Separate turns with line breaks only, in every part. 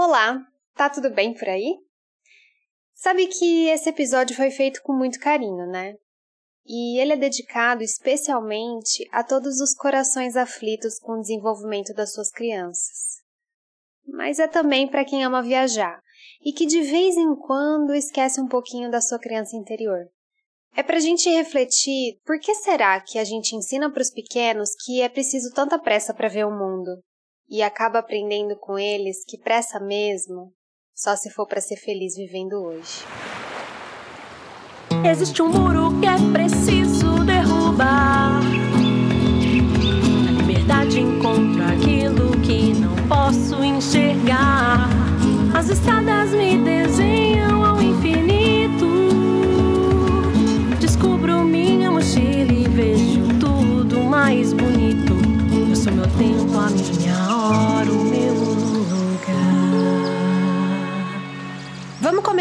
Olá, tá tudo bem por aí? Sabe que esse episódio foi feito com muito carinho, né? E ele é dedicado especialmente a todos os corações aflitos com o desenvolvimento das suas crianças. Mas é também para quem ama viajar e que de vez em quando esquece um pouquinho da sua criança interior. É para a gente refletir por que será que a gente ensina para os pequenos que é preciso tanta pressa para ver o mundo e acaba aprendendo com eles que pressa mesmo só se for para ser feliz vivendo hoje.
Existe um muro que é preciso derrubar. Na liberdade encontro aquilo que não posso enxergar. As estradas me desenham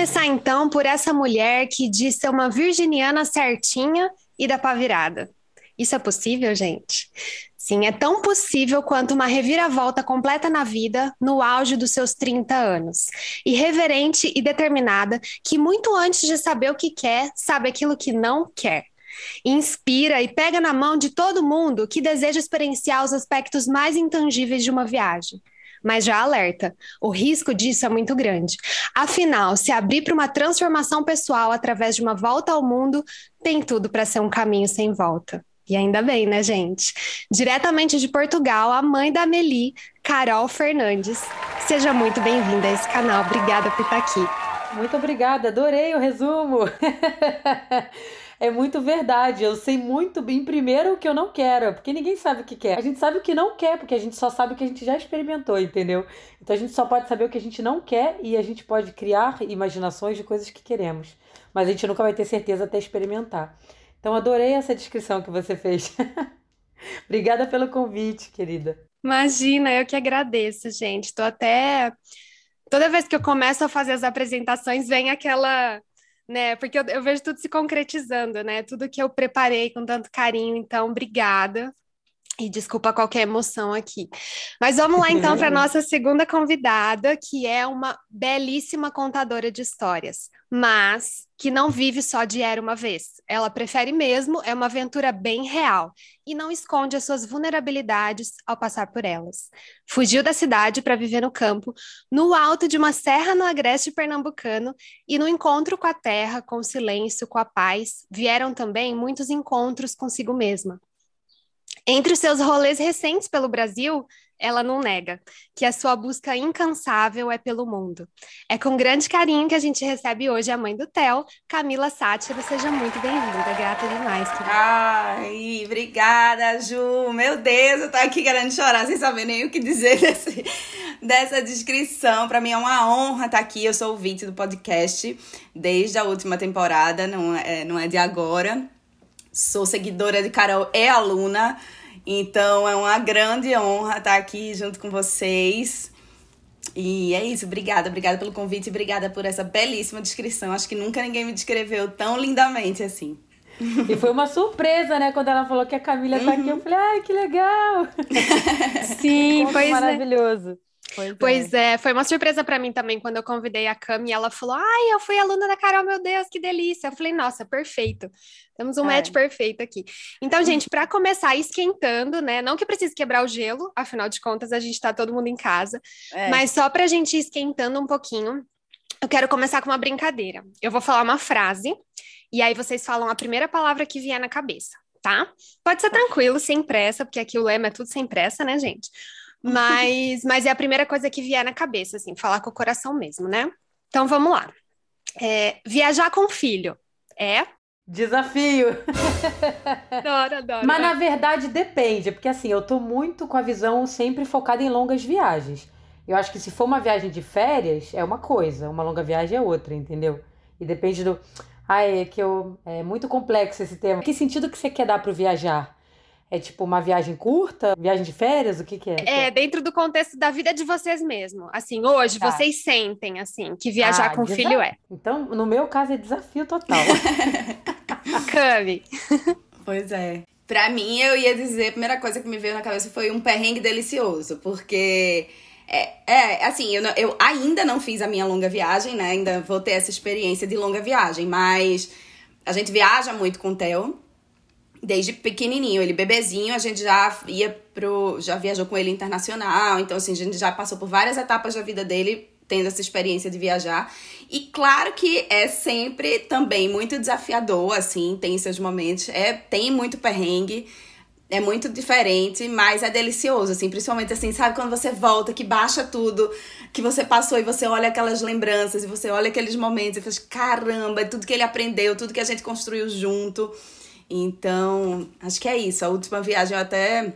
começar então por essa mulher que diz ser uma virginiana certinha e da pá virada. Isso é possível, gente? Sim, é tão possível quanto uma reviravolta completa na vida no auge dos seus 30 anos. Irreverente e determinada, que muito antes de saber o que quer, sabe aquilo que não quer. Inspira e pega na mão de todo mundo que deseja experienciar os aspectos mais intangíveis de uma viagem. Mas já alerta, o risco disso é muito grande. Afinal, se abrir para uma transformação pessoal através de uma volta ao mundo, tem tudo para ser um caminho sem volta. E ainda bem, né, gente? Diretamente de Portugal, a mãe da Meli, Carol Fernandes. Seja muito bem-vinda a esse canal. Obrigada por estar aqui.
Muito obrigada, adorei o resumo. é muito verdade. Eu sei muito bem, primeiro, o que eu não quero, porque ninguém sabe o que quer. A gente sabe o que não quer, porque a gente só sabe o que a gente já experimentou, entendeu? Então a gente só pode saber o que a gente não quer e a gente pode criar imaginações de coisas que queremos. Mas a gente nunca vai ter certeza até experimentar. Então adorei essa descrição que você fez. Obrigada pelo convite, querida.
Imagina, eu que agradeço, gente. Estou até. Toda vez que eu começo a fazer as apresentações, vem aquela. Né, porque eu, eu vejo tudo se concretizando, né? Tudo que eu preparei com tanto carinho. Então, obrigada. E desculpa qualquer emoção aqui. Mas vamos lá então para nossa segunda convidada, que é uma belíssima contadora de histórias, mas que não vive só de era uma vez. Ela prefere mesmo, é uma aventura bem real e não esconde as suas vulnerabilidades ao passar por elas. Fugiu da cidade para viver no campo, no alto de uma serra no agreste pernambucano e no encontro com a terra, com o silêncio, com a paz, vieram também muitos encontros consigo mesma. Entre os seus rolês recentes pelo Brasil, ela não nega que a sua busca incansável é pelo mundo. É com grande carinho que a gente recebe hoje a mãe do Theo, Camila Sátiro. Seja muito bem-vinda, grata demais. Querida.
Ai, obrigada, Ju. Meu Deus, eu tô aqui querendo chorar sem saber nem o que dizer desse, dessa descrição. Para mim é uma honra estar aqui. Eu sou ouvinte do podcast desde a última temporada, não é, não é de agora. Sou seguidora de Carol e aluna. Então é uma grande honra estar aqui junto com vocês. E é isso, obrigada, obrigada pelo convite, obrigada por essa belíssima descrição. Acho que nunca ninguém me descreveu tão lindamente assim.
E foi uma surpresa, né? Quando ela falou que a Camila tá aqui, eu falei, ai, que legal!
Sim,
Ponto
pois é.
maravilhoso. Pois,
Pois é, foi uma surpresa para mim também quando eu convidei a Cami e ela falou: Ai, eu fui aluna da Carol, meu Deus, que delícia. Eu falei: Nossa, perfeito. Temos um
Ai.
match perfeito aqui. Então, gente, para começar esquentando, né? Não que precise quebrar o gelo, afinal de contas, a gente tá todo mundo em casa,
É.
mas só pra gente ir esquentando um pouquinho, eu quero começar com uma brincadeira. Eu vou falar uma frase e aí vocês falam a primeira palavra que vier na cabeça, tá? Pode ser tranquilo, sem pressa, porque aqui o lema é tudo sem pressa, né, gente? Mas, mas é a primeira coisa que vier na cabeça, assim, falar com o coração mesmo, né? Então vamos lá. É, viajar com filho. É?
Desafio.
Adoro, adoro.
Mas na verdade depende, porque assim, eu tô muito com a visão sempre focada em longas viagens. Eu acho que se for uma viagem de férias, é uma coisa, uma longa viagem é outra, entendeu? E depende do. Ai, é que eu. É muito complexo esse tema. Que sentido que você quer dar pro viajar? É tipo uma viagem curta? Viagem de férias? O que que é?
É, dentro do contexto da vida de vocês mesmo. Assim, hoje
Tá.
vocês sentem, assim, que viajar
Ah,
com
desa-
filho é.
Então, no meu caso, é desafio total.
Cami.
Pois é. Pra mim, eu ia dizer, a primeira coisa que me veio na cabeça foi um perrengue delicioso, porque É, é assim, eu, eu ainda não fiz a minha longa viagem, né? Ainda vou ter essa experiência de longa viagem, mas a gente viaja muito com o Theo. Desde pequenininho, ele bebezinho, a gente já ia pro. já viajou com ele internacional. Então, assim, a gente já passou por várias etapas da vida dele tendo essa experiência de viajar. E claro que é sempre também muito desafiador, assim, tem seus momentos, é, tem muito perrengue, é muito diferente, mas é delicioso, assim, principalmente assim, sabe quando você volta, que baixa tudo que você passou e você olha aquelas lembranças e você olha aqueles momentos e faz, caramba, tudo que ele aprendeu, tudo que a gente construiu junto. Então, acho que é isso. A última viagem eu até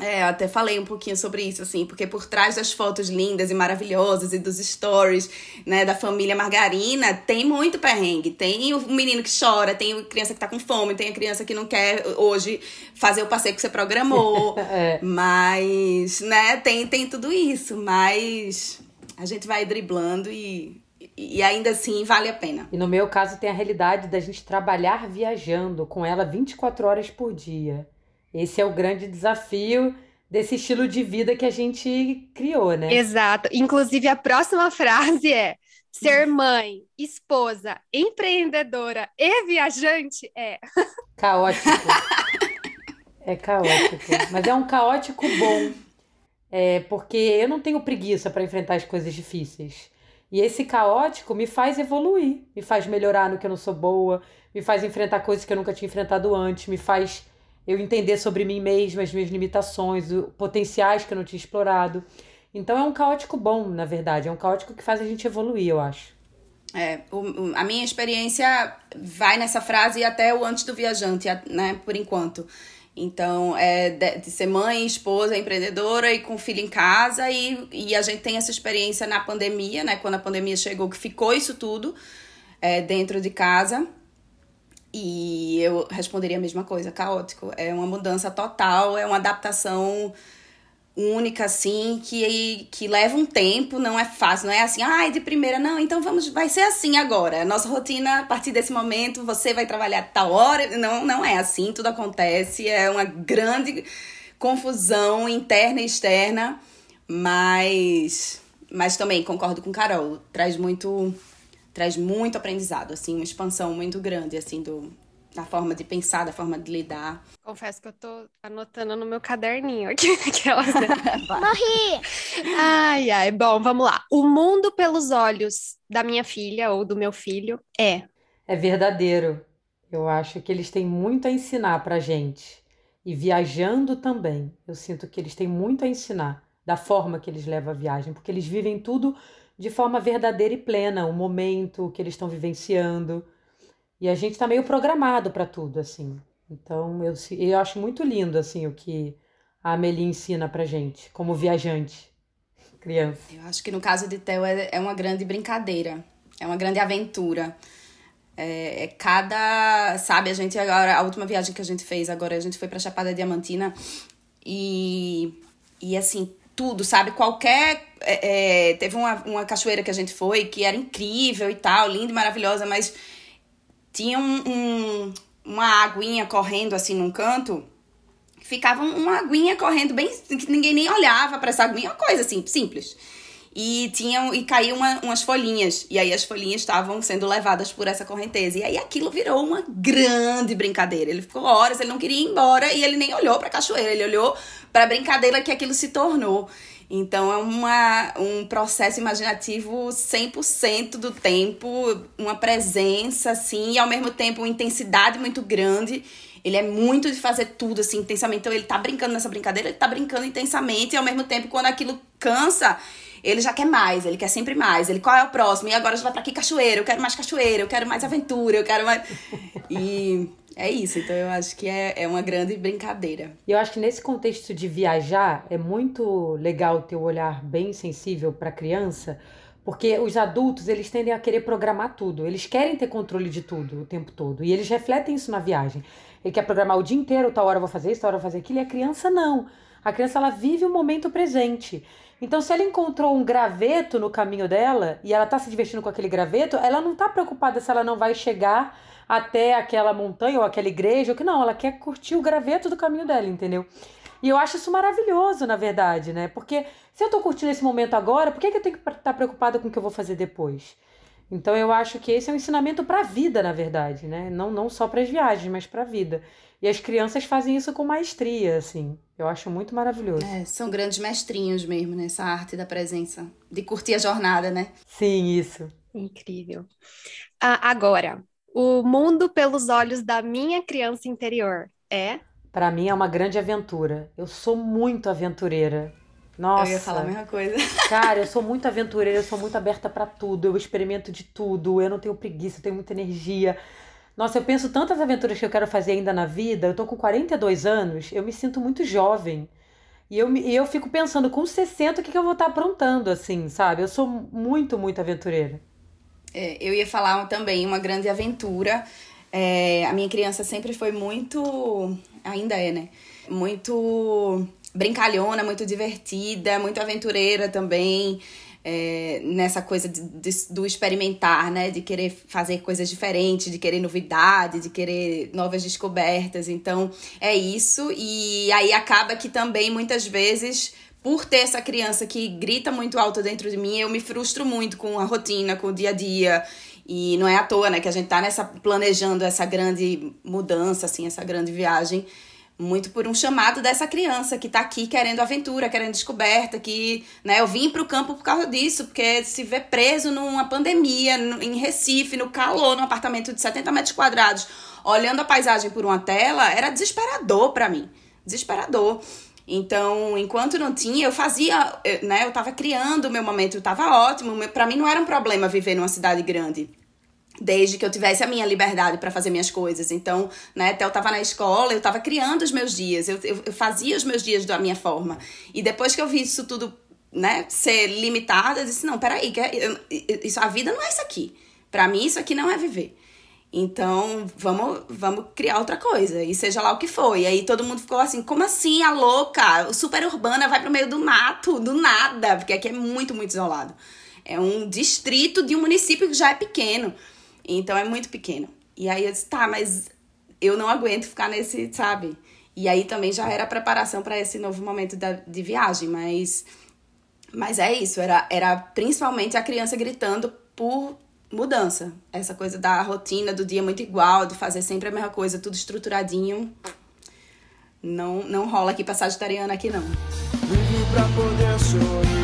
é, eu até falei um pouquinho sobre isso, assim, porque por trás das fotos lindas e maravilhosas e dos stories, né, da família Margarina, tem muito perrengue. Tem o menino que chora, tem a criança que tá com fome, tem a criança que não quer hoje fazer o passeio que você programou. é. Mas, né, tem, tem tudo isso. Mas a gente vai driblando e, e ainda assim vale a pena.
E no meu caso tem a realidade da gente trabalhar viajando com ela 24 horas por dia. Esse é o grande desafio desse estilo de vida que a gente criou, né?
Exato. Inclusive, a próxima frase é: ser mãe, esposa, empreendedora e viajante é.
Caótico. é caótico. Mas é um caótico bom. É porque eu não tenho preguiça para enfrentar as coisas difíceis. E esse caótico me faz evoluir, me faz melhorar no que eu não sou boa, me faz enfrentar coisas que eu nunca tinha enfrentado antes, me faz eu entender sobre mim mesma, as minhas limitações, os potenciais que eu não tinha explorado. Então é um caótico bom, na verdade. É um caótico que faz a gente evoluir, eu acho.
É, o, a minha experiência vai nessa frase até o antes do viajante, né, por enquanto. Então, é de, de, ser mãe, esposa, empreendedora e com filho em casa. E, e a gente tem essa experiência na pandemia, né? Quando a pandemia chegou, que ficou isso tudo é, dentro de casa. E eu responderia a mesma coisa, caótico. É uma mudança total, é uma adaptação única, assim, que, que leva um tempo, não é fácil, não é assim, ai, ah, de primeira, não, então vamos, vai ser assim agora. Nossa rotina, a partir desse momento, você vai trabalhar tal hora. Não, não é assim, tudo acontece, é uma grande confusão interna e externa, mas, mas também concordo com Carol, traz muito traz muito aprendizado, assim, uma expansão muito grande, assim, do, da forma de pensar, da forma de lidar.
Confesso que eu tô anotando no meu caderninho aqui, aquelas, né? Morri! Ai, ai, bom, vamos lá. O mundo pelos olhos da minha filha ou do meu filho é...
É verdadeiro. Eu acho que eles têm muito a ensinar pra gente. E viajando também. Eu sinto que eles têm muito a ensinar da forma que eles levam a viagem, porque eles vivem tudo de forma verdadeira e plena, o momento que eles estão vivenciando. E a gente está meio programado para tudo, assim. Então, eu, eu acho muito lindo, assim, o que a Amelie ensina pra gente, como viajante, criança.
Eu acho que no caso de Theo é, é uma grande brincadeira, é uma grande aventura. É, é, cada. Sabe, a gente agora, a última viagem que a gente fez agora, a gente foi pra Chapada Diamantina e. E assim, tudo, sabe? Qualquer. É, é, teve uma, uma cachoeira que a gente foi que era incrível e tal, linda e maravilhosa, mas tinha um, um, uma aguinha correndo assim num canto. Ficava uma aguinha correndo bem. que ninguém nem olhava para essa aguinha, uma coisa assim, simples. E tinham e caíam uma, umas folhinhas. E aí as folhinhas estavam sendo levadas por essa correnteza. E aí aquilo virou uma grande brincadeira. Ele ficou horas, ele não queria ir embora e ele nem olhou para a cachoeira, ele olhou para a brincadeira que aquilo se tornou. Então é uma, um processo imaginativo 100% do tempo, uma presença assim, e ao mesmo tempo uma intensidade muito grande. Ele é muito de fazer tudo assim intensamente. Então ele tá brincando nessa brincadeira, ele tá brincando intensamente e ao mesmo tempo quando aquilo cansa, ele já quer mais, ele quer sempre mais. Ele, qual é o próximo? E agora já vai pra aqui cachoeira, eu quero mais cachoeira, eu quero mais aventura, eu quero mais. E é isso, então eu acho que é, é uma grande brincadeira.
E eu acho que nesse contexto de viajar, é muito legal ter o olhar bem sensível para a criança, porque os adultos, eles tendem a querer programar tudo. Eles querem ter controle de tudo o tempo todo. E eles refletem isso na viagem. Ele quer programar o dia inteiro, tal hora eu vou fazer isso, tal hora eu vou fazer aquilo. E a criança não. A criança, ela vive o momento presente. Então, se ela encontrou um graveto no caminho dela e ela tá se divertindo com aquele graveto, ela não tá preocupada se ela não vai chegar até aquela montanha ou aquela igreja, ou que não, ela quer curtir o graveto do caminho dela, entendeu? E eu acho isso maravilhoso, na verdade, né? Porque se eu tô curtindo esse momento agora, por que, que eu tenho que estar preocupada com o que eu vou fazer depois? Então eu acho que esse é um ensinamento para a vida, na verdade, né? Não, não só para as viagens, mas para a vida. E as crianças fazem isso com maestria, assim. Eu acho muito maravilhoso.
É, são grandes mestrinhos mesmo nessa arte da presença, de curtir a jornada, né?
Sim, isso.
Incrível. Ah, agora, o mundo pelos olhos da minha criança interior é?
Para mim é uma grande aventura. Eu sou muito aventureira. Nossa.
Eu ia falar a mesma coisa.
Cara, eu sou muito aventureira, eu sou muito aberta para tudo, eu experimento de tudo, eu não tenho preguiça, eu tenho muita energia. Nossa, eu penso tantas aventuras que eu quero fazer ainda na vida. Eu tô com 42 anos, eu me sinto muito jovem. E eu, e eu fico pensando, com 60, o que, que eu vou estar aprontando, assim, sabe? Eu sou muito, muito aventureira.
É, eu ia falar também uma grande aventura. É, a minha criança sempre foi muito. Ainda é, né? Muito brincalhona, muito divertida, muito aventureira também é, nessa coisa de, de, do experimentar, né? De querer fazer coisas diferentes, de querer novidade, de querer novas descobertas. Então, é isso. E aí acaba que também, muitas vezes, por ter essa criança que grita muito alto dentro de mim, eu me frustro muito com a rotina, com o dia a dia. E não é à toa, né, que a gente tá nessa planejando essa grande mudança, assim, essa grande viagem muito por um chamado dessa criança que está aqui querendo aventura, querendo descoberta, que, né, eu vim para o campo por causa disso, porque se ver preso numa pandemia, em Recife, no calor, num apartamento de 70 metros quadrados, olhando a paisagem por uma tela, era desesperador para mim, desesperador. Então, enquanto não tinha, eu fazia, né, eu estava criando o meu momento, estava ótimo, para mim não era um problema viver numa cidade grande desde que eu tivesse a minha liberdade para fazer minhas coisas. Então, né, até eu tava na escola, eu tava criando os meus dias, eu, eu, eu, fazia os meus dias da minha forma. E depois que eu vi isso tudo, né, ser limitado, eu disse, não, peraí, que eu, isso, a vida não é isso aqui. Para mim, isso aqui não é viver. Então, vamos, vamos criar outra coisa, e seja lá o que for. E aí todo mundo ficou assim, como assim, a louca? Super urbana vai pro meio do mato, do nada, porque aqui é muito, muito isolado. É um distrito de um município que já é pequeno. Então é muito pequeno. E aí eu disse, tá, mas eu não aguento ficar nesse, sabe? E aí também já era preparação para esse novo momento da, de viagem, mas mas é isso, era, era principalmente a criança gritando por mudança. Essa coisa da rotina, do dia muito igual, de fazer sempre a mesma coisa, tudo estruturadinho. Não, não rola aqui pra Sagitariana aqui, não. Livre pra poder sorrir,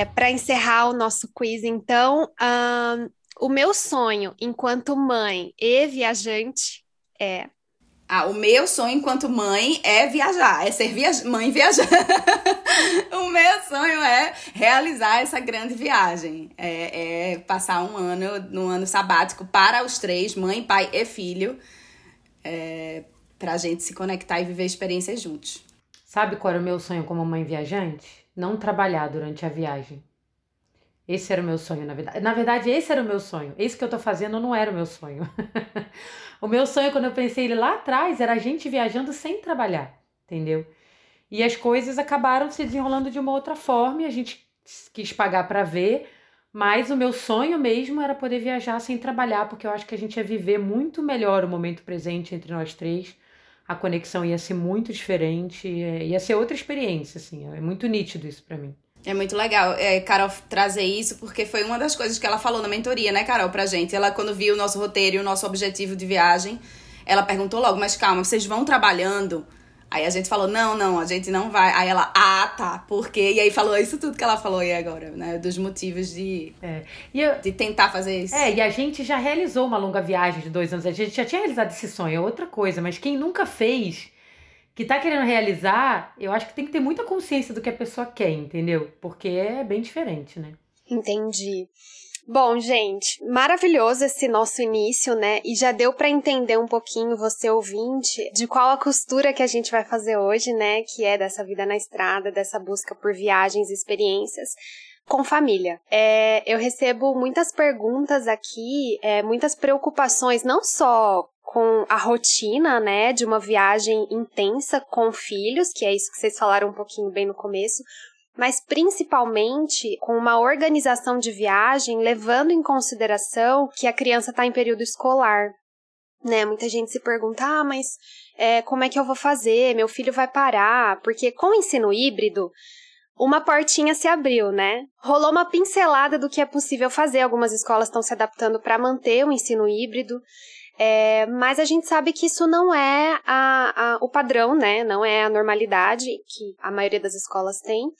É, Para encerrar o nosso quiz, então, um, o meu sonho enquanto mãe e viajante é.
Ah, o meu sonho enquanto mãe é viajar, é ser via mãe viajante. o meu sonho é realizar essa grande viagem, é, é passar um ano, num ano sabático para os três, mãe, pai e filho, é, para a gente se conectar e viver experiências juntos.
Sabe qual era o meu sonho como mãe viajante? Não trabalhar durante a viagem. Esse era o meu sonho, na verdade. Na verdade, esse era o meu sonho. Esse que eu tô fazendo não era o meu sonho. o meu sonho, quando eu pensei ele lá atrás, era a gente viajando sem trabalhar, entendeu? E as coisas acabaram se desenrolando de uma outra forma e a gente quis pagar para ver, mas o meu sonho mesmo era poder viajar sem trabalhar, porque eu acho que a gente ia viver muito melhor o momento presente entre nós três a conexão ia ser muito diferente, é, ia ser outra experiência, assim, é muito nítido isso para mim.
É muito legal, é, Carol, trazer isso, porque foi uma das coisas que ela falou na mentoria, né, Carol, pra gente. Ela, quando viu o nosso roteiro e o nosso objetivo de viagem, ela perguntou logo, mas calma, vocês vão trabalhando Aí a gente falou, não, não, a gente não vai. Aí ela, ah, tá, por quê? E aí falou isso tudo que ela falou aí agora, né? Dos motivos de, é. eu, de tentar fazer isso.
É, e a gente já realizou uma longa viagem de dois anos. A gente já tinha realizado esse sonho, é outra coisa. Mas quem nunca fez, que tá querendo realizar, eu acho que tem que ter muita consciência do que a pessoa quer, entendeu? Porque é bem diferente, né?
Entendi. Bom, gente, maravilhoso esse nosso início, né? E já deu para entender um pouquinho, você ouvinte, de qual a costura que a gente vai fazer hoje, né? Que é dessa vida na estrada, dessa busca por viagens e experiências com família. É, eu recebo muitas perguntas aqui, é, muitas preocupações, não só com a rotina, né, de uma viagem intensa com filhos, que é isso que vocês falaram um pouquinho bem no começo, mas principalmente com uma organização de viagem levando em consideração que a criança está em período escolar. Né? Muita gente se pergunta, ah, mas é, como é que eu vou fazer? Meu filho vai parar? Porque com o ensino híbrido, uma portinha se abriu, né? Rolou uma pincelada do que é possível fazer. Algumas escolas estão se adaptando para manter o ensino híbrido. É, mas a gente sabe que isso não é a, a, o padrão, né? Não é a normalidade que a maioria das escolas tem.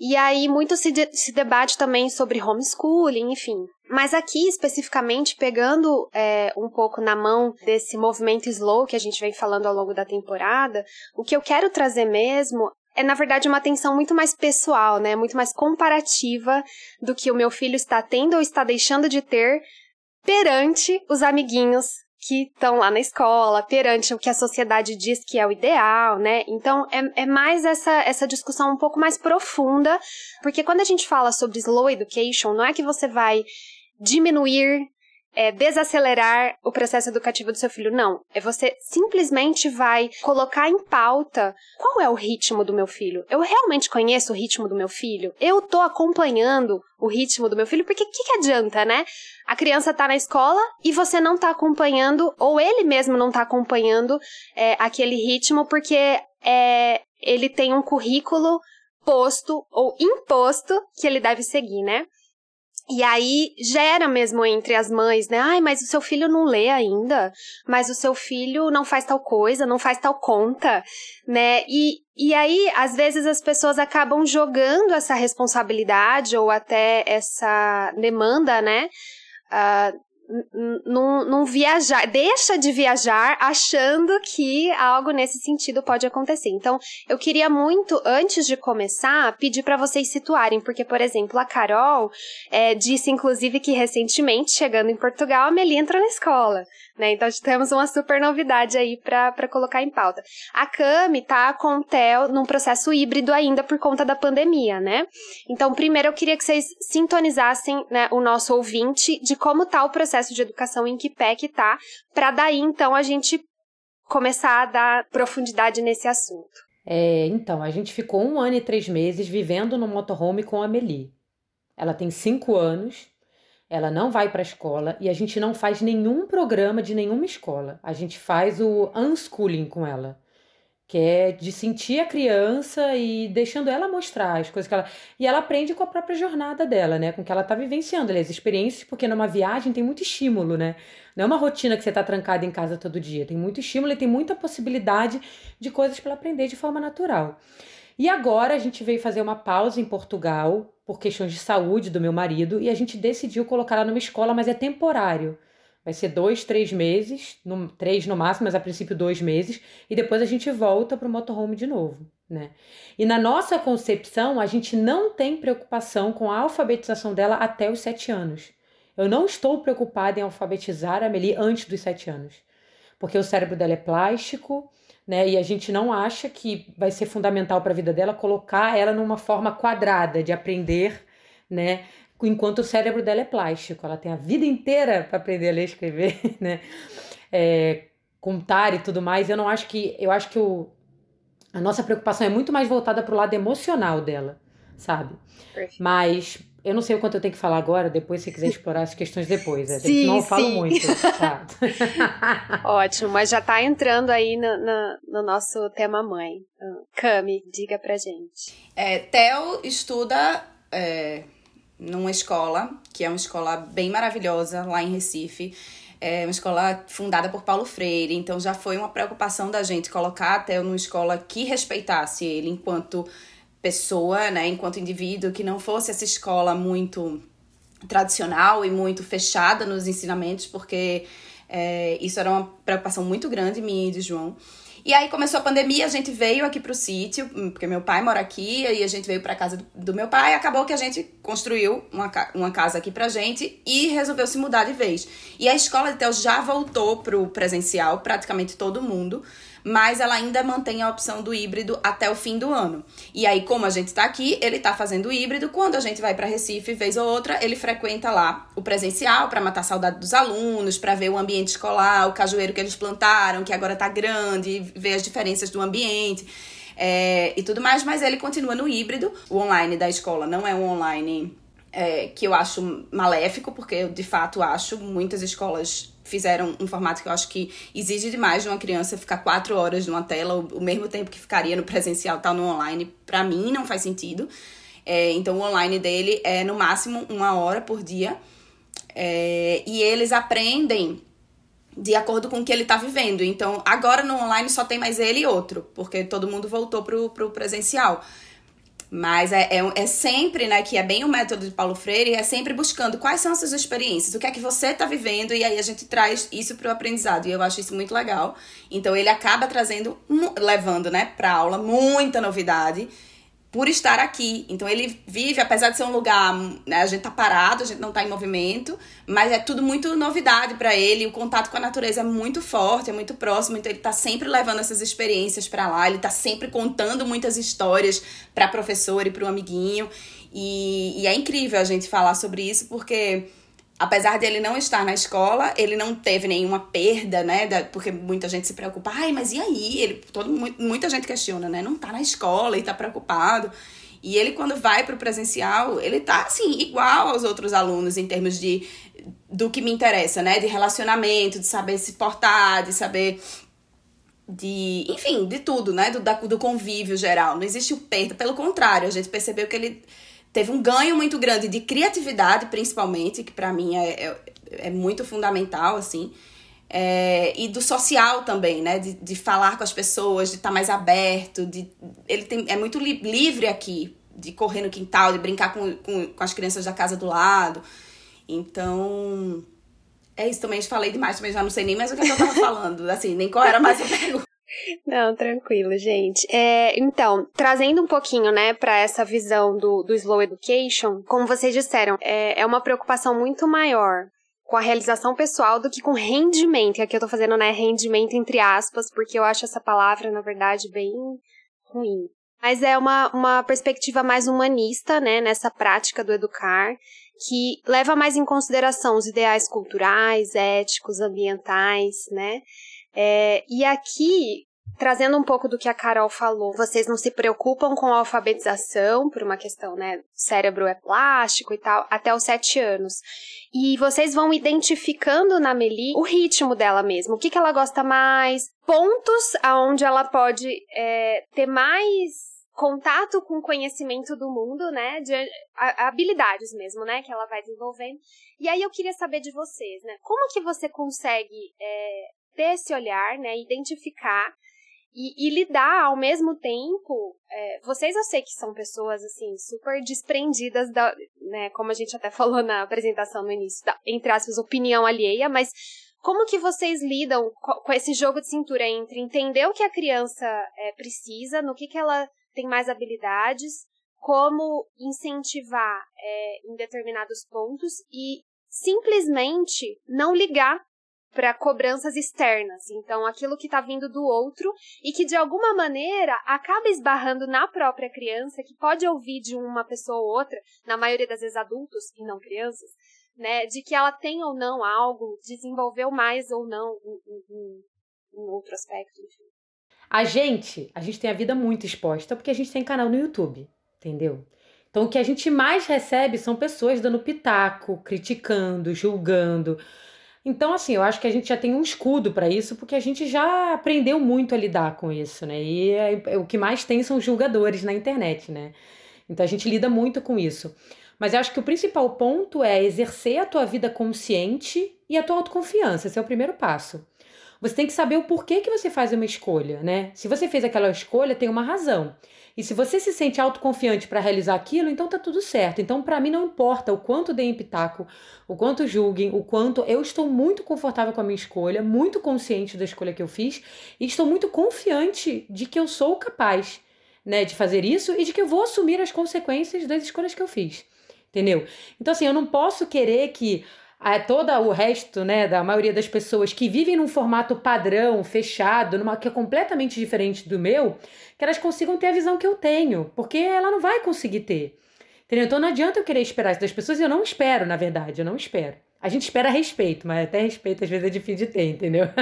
E aí muito se, de, se debate também sobre homeschooling, enfim. Mas aqui, especificamente, pegando é, um pouco na mão desse movimento slow que a gente vem falando ao longo da temporada, o que eu quero trazer mesmo é, na verdade, uma atenção muito mais pessoal, né? Muito mais comparativa do que o meu filho está tendo ou está deixando de ter perante os amiguinhos que estão lá na escola, perante o que a sociedade diz que é o ideal, né? Então, é, é mais essa, essa discussão um pouco mais profunda, porque quando a gente fala sobre slow education, não é que você vai diminuir é, desacelerar o processo educativo do seu filho. Não. É você simplesmente vai colocar em pauta qual é o ritmo do meu filho. Eu realmente conheço o ritmo do meu filho? Eu tô acompanhando o ritmo do meu filho? Porque o que, que adianta, né? A criança tá na escola e você não tá acompanhando, ou ele mesmo não tá acompanhando é, aquele ritmo, porque é, ele tem um currículo posto ou imposto que ele deve seguir, né? E aí gera mesmo entre as mães, né? Ai, mas o seu filho não lê ainda, mas o seu filho não faz tal coisa, não faz tal conta, né? E, e aí, às vezes, as pessoas acabam jogando essa responsabilidade ou até essa demanda, né? Uh, não, viajar, deixa de viajar achando que algo nesse sentido pode acontecer. Então, eu queria muito, antes de começar, pedir para vocês situarem, porque, por exemplo, a Carol é, disse, inclusive, que recentemente, chegando em Portugal, a Meli entrou na escola. Né? Então, temos uma super novidade aí para colocar em pauta. A Cami tá com o TEL num processo híbrido ainda por conta da pandemia, né? Então, primeiro eu queria que vocês sintonizassem né, o nosso ouvinte de como tá o processo de educação em que pé que tá, para daí, então, a gente começar a dar profundidade nesse assunto.
É, então, a gente ficou um ano e três meses vivendo no motorhome com a Meli. Ela tem cinco anos ela não vai para a escola e a gente não faz nenhum programa de nenhuma escola. A gente faz o unschooling com ela, que é de sentir a criança e deixando ela mostrar as coisas que ela. E ela aprende com a própria jornada dela, né? Com o que ela tá vivenciando, as experiências, porque numa viagem tem muito estímulo, né? Não é uma rotina que você tá trancada em casa todo dia. Tem muito estímulo e tem muita possibilidade de coisas para aprender de forma natural. E agora a gente veio fazer uma pausa em Portugal por questões de saúde do meu marido e a gente decidiu colocar ela numa escola, mas é temporário. Vai ser dois, três meses, no, três no máximo, mas a princípio dois meses, e depois a gente volta para o motorhome de novo, né? E na nossa concepção, a gente não tem preocupação com a alfabetização dela até os sete anos. Eu não estou preocupada em alfabetizar a Amelie antes dos sete anos, porque o cérebro dela é plástico, né? E a gente não acha que vai ser fundamental para a vida dela colocar ela numa forma quadrada de aprender, né? Enquanto o cérebro dela é plástico, ela tem a vida inteira para aprender a ler e escrever, né? É, contar e tudo mais. Eu não acho que, eu acho que o, a nossa preocupação é muito mais voltada para o lado emocional dela, sabe? Mas eu não sei o quanto eu tenho que falar agora, depois se quiser explorar as questões depois. É, sim, não eu falo muito. Tá.
Ótimo, mas já tá entrando aí no, no, no, nosso tema mãe. Cami, diga pra gente.
É, Theo estuda é, numa escola, que é uma escola bem maravilhosa lá em Recife. É uma escola fundada por Paulo Freire, então já foi uma preocupação da gente colocar a Theo numa escola que respeitasse ele enquanto pessoa, né, enquanto indivíduo, que não fosse essa escola muito tradicional e muito fechada nos ensinamentos, porque é, isso era uma preocupação muito grande minha e de João. E aí começou a pandemia, a gente veio aqui pro sítio, porque meu pai mora aqui, e a gente veio pra casa do, meu pai, acabou que a gente construiu uma, uma casa aqui pra gente e resolveu se mudar de vez. E a escola de Theo já voltou pro presencial, praticamente todo mundo mas ela ainda mantém a opção do híbrido até o fim do ano. E aí, como a gente está aqui, ele está fazendo híbrido. Quando a gente vai para Recife, vez ou outra, ele frequenta lá o presencial para matar a saudade dos alunos, para ver o ambiente escolar, o cajueiro que eles plantaram, que agora está grande, ver as diferenças do ambiente. é, e tudo mais, mas ele continua no híbrido. O online da escola não é um online é, que eu acho maléfico, porque eu de fato acho muitas escolas fizeram um formato que eu acho que exige demais de uma criança ficar quatro horas numa tela, o, mesmo tempo que ficaria no presencial, tá no online. Para mim não faz sentido. É, então o online dele é no máximo uma hora por dia. É, e eles aprendem de acordo com o que ele está vivendo. Então, agora no online só tem mais ele e outro, porque todo mundo voltou pro, pro presencial. Mas é, é, é, sempre, né, que é bem o método de Paulo Freire, é sempre buscando quais são as suas experiências, o que é que você está vivendo, e aí a gente traz isso para o aprendizado. E eu acho isso muito legal. Então ele acaba trazendo, levando, né, para aula muita novidade por estar aqui. Então ele vive, apesar de ser um lugar, né, a gente tá parado, a gente não tá em movimento, mas é tudo muito novidade para ele. O contato com a natureza é muito forte, é muito próximo, então ele tá sempre levando essas experiências para lá, ele tá sempre contando muitas histórias para professor e para o amiguinho. E, e é incrível a gente falar sobre isso porque apesar de ele não estar na escola, ele não teve nenhuma perda, né? Da, porque muita gente se preocupa, ai, mas e aí? Ele, todo, muita gente questiona, né? Não tá na escola e tá preocupado. E ele, quando vai para o presencial, ele tá, assim, igual aos outros alunos em termos de do que me interessa, né? De relacionamento, de saber se portar, de saber. De, enfim, de tudo, né? Do, do convívio geral. Não existe o perda. Pelo contrário, a gente percebeu que ele teve um ganho muito grande de criatividade, principalmente, que para mim é, é, é, muito fundamental, assim. É, e do social também, né? De, de falar com as pessoas, de estar tá mais aberto. De, ele tem, é muito li livre aqui, de correr no quintal, de brincar com, com, com as crianças da casa do lado. Então. É isso também, falei demais, também já não sei nem mais o que, eu tava falando. Assim, nem qual era mais a pergunta.
Não, tranquilo, gente. É, então, trazendo um pouquinho, né, para essa visão do, do slow education, como vocês disseram, é, é uma preocupação muito maior com a realização pessoal do que com rendimento. E aqui eu tô fazendo, né, rendimento entre aspas, porque eu acho essa palavra, na verdade, bem ruim. Mas é uma, uma perspectiva mais humanista, né, nessa prática do educar, que leva mais em consideração os ideais culturais, éticos, ambientais, né, é, e aqui, trazendo um pouco do que a Carol falou, vocês não se preocupam com a alfabetização, por uma questão, né? Cérebro é plástico e tal, até os sete anos. E vocês vão identificando na Meli o ritmo dela mesmo, o que, que ela gosta mais, pontos aonde ela pode é, ter mais contato com o conhecimento do mundo, né, de habilidades mesmo, né, que ela vai desenvolvendo. E aí eu queria saber de vocês, né, como que você consegue é, ter esse olhar, né, identificar e, e lidar ao mesmo tempo. É, vocês eu sei que são pessoas assim super desprendidas da, né, como a gente até falou na apresentação no início, da, entre aspas, opinião alheia, mas como que vocês lidam com esse jogo de cintura entre entender o que a criança é, precisa, no que, que ela tem mais habilidades, como incentivar é, em determinados pontos e simplesmente não ligar para cobranças externas. Então, aquilo que está vindo do outro e que de alguma maneira acaba esbarrando na própria criança, que pode ouvir de uma pessoa ou outra, na maioria das vezes adultos e não crianças, né, de que ela tem ou não algo, desenvolveu mais ou não um, outro aspecto, enfim.
A gente, a gente tem a vida muito exposta porque a gente tem canal no YouTube, entendeu? Então, o que a gente mais recebe são pessoas dando pitaco, criticando, julgando. Então, assim, eu acho que a gente já tem um escudo para isso, porque a gente já aprendeu muito a lidar com isso, né? E é, é, o que mais tem são julgadores na internet, né? Então a gente lida muito com isso. Mas eu acho que o principal ponto é exercer a tua vida consciente e a tua autoconfiança. Esse é o primeiro passo. Você tem que saber o porquê que você faz uma escolha, né? Se você fez aquela escolha, tem uma razão. E se você se sente autoconfiante para realizar aquilo, então tá tudo certo. Então, para mim, não importa o quanto deem pitaco, o quanto julguem, o quanto eu estou muito confortável com a minha escolha, muito consciente da escolha que eu fiz e estou muito confiante de que eu sou capaz, né, de fazer isso e de que eu vou assumir as consequências das escolhas que eu fiz. Entendeu? Então, assim, eu não posso querer que a, todo o resto, né, da maioria das pessoas que vivem num formato padrão, fechado, numa, que é completamente diferente do meu, que elas consigam ter a visão que eu tenho, porque ela não vai conseguir ter. Entendeu? Então não adianta eu querer esperar isso das pessoas e eu não espero, na verdade, eu não espero. A gente espera respeito, mas até respeito às vezes é difícil de ter, entendeu?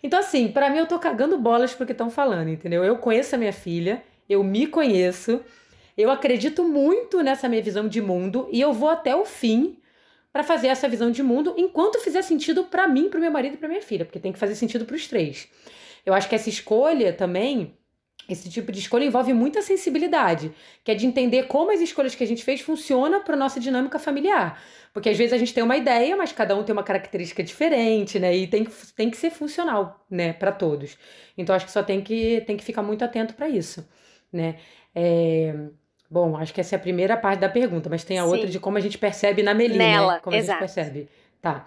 Então, assim, para mim eu tô cagando bolas porque estão falando, entendeu? Eu conheço a minha filha, eu me conheço, eu acredito muito nessa minha visão de mundo e eu vou até o fim para fazer essa visão de mundo enquanto fizer sentido para mim, para meu marido e para minha filha, porque tem que fazer sentido para os três. Eu acho que essa escolha também, esse tipo de escolha envolve muita sensibilidade, que é de entender como as escolhas que a gente fez funcionam para nossa dinâmica familiar. Porque às vezes a gente tem uma ideia, mas cada um tem uma característica diferente, né? E tem que, tem que ser funcional, né, para todos. Então acho que só tem que, tem que ficar muito atento para isso, né? É... Bom, acho que essa é a primeira parte da pergunta, mas tem a Sim. outra de como a gente percebe na Melina, né? Nela, né? Como exato. a gente percebe. Tá.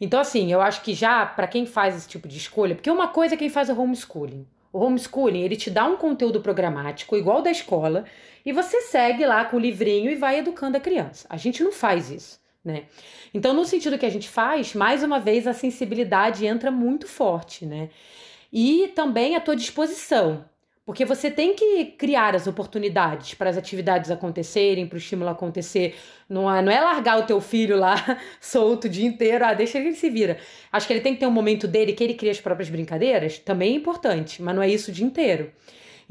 Então, assim, eu acho que já para quem faz esse tipo de escolha, porque uma coisa é quem faz o homeschooling. O homeschooling, ele te dá um conteúdo programático igual da escola e você segue lá com o livrinho e vai educando a criança. A gente não faz isso, né? Então, no sentido que a gente faz, mais uma vez a sensibilidade entra muito forte, né? E também a tua disposição. Porque você tem que criar as oportunidades para as atividades acontecerem, para o estímulo acontecer. Não é, não é largar o teu filho lá solto o dia inteiro, ah, deixa ele se vira. Acho que ele tem que ter um momento dele que ele cria as próprias brincadeiras, também é importante, mas não é isso o dia inteiro.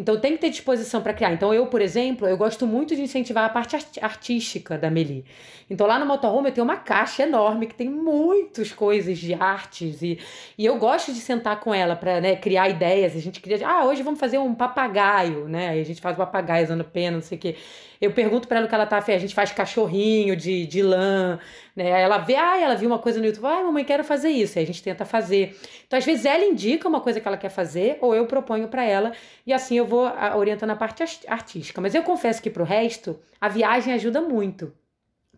Então tem que ter disposição para criar. Então eu, por exemplo, eu gosto muito de incentivar a parte artística da Meli. Então lá no motorhome eu tenho uma caixa enorme que tem muitas coisas de artes e, e eu gosto de sentar com ela para né, criar ideias. A gente cria, ah, hoje vamos fazer um papagaio, né? Aí a gente faz papagaio usando pena, não sei o quê. Eu pergunto para ela o que ela tá fazendo. A gente faz cachorrinho de, de lã, né? Ela vê, ah, ela viu uma coisa no YouTube, ah, mamãe, quero fazer isso. Aí a gente tenta fazer. Então, às vezes, ela indica uma coisa que ela quer fazer, ou eu proponho para ela, e assim eu vou orientando a parte artística. Mas eu confesso que pro resto, a viagem ajuda muito.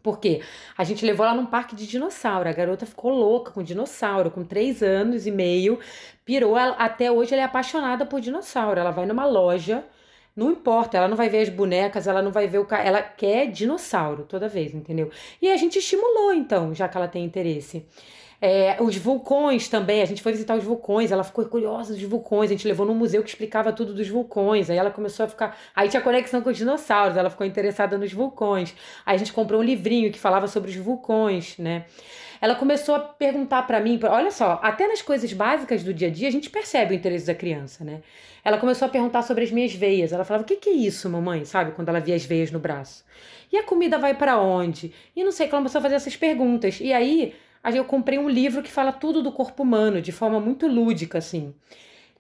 Porque a gente levou ela num parque de dinossauro. A garota ficou louca com dinossauro, com três anos e meio. Pirou. Ela, até hoje ela é apaixonada por dinossauro. Ela vai numa loja não importa, ela não vai ver as bonecas, ela não vai ver o cara. Ela quer dinossauro toda vez, entendeu? E a gente estimulou, então, já que ela tem interesse. É, os vulcões também, a gente foi visitar os vulcões, ela ficou curiosa dos vulcões, a gente levou num museu que explicava tudo dos vulcões, aí ela começou a ficar. Aí tinha conexão com os dinossauros, ela ficou interessada nos vulcões. Aí a gente comprou um livrinho que falava sobre os vulcões, né? ela começou a perguntar para mim, olha só, até nas coisas básicas do dia a dia a gente percebe o interesse da criança, né? Ela começou a perguntar sobre as minhas veias. Ela falava: "O que que é isso, mamãe?", sabe, quando ela via as veias no braço. E a comida vai para onde? E não sei, ela começou a fazer essas perguntas. E aí, eu comprei um livro que fala tudo do corpo humano de forma muito lúdica assim.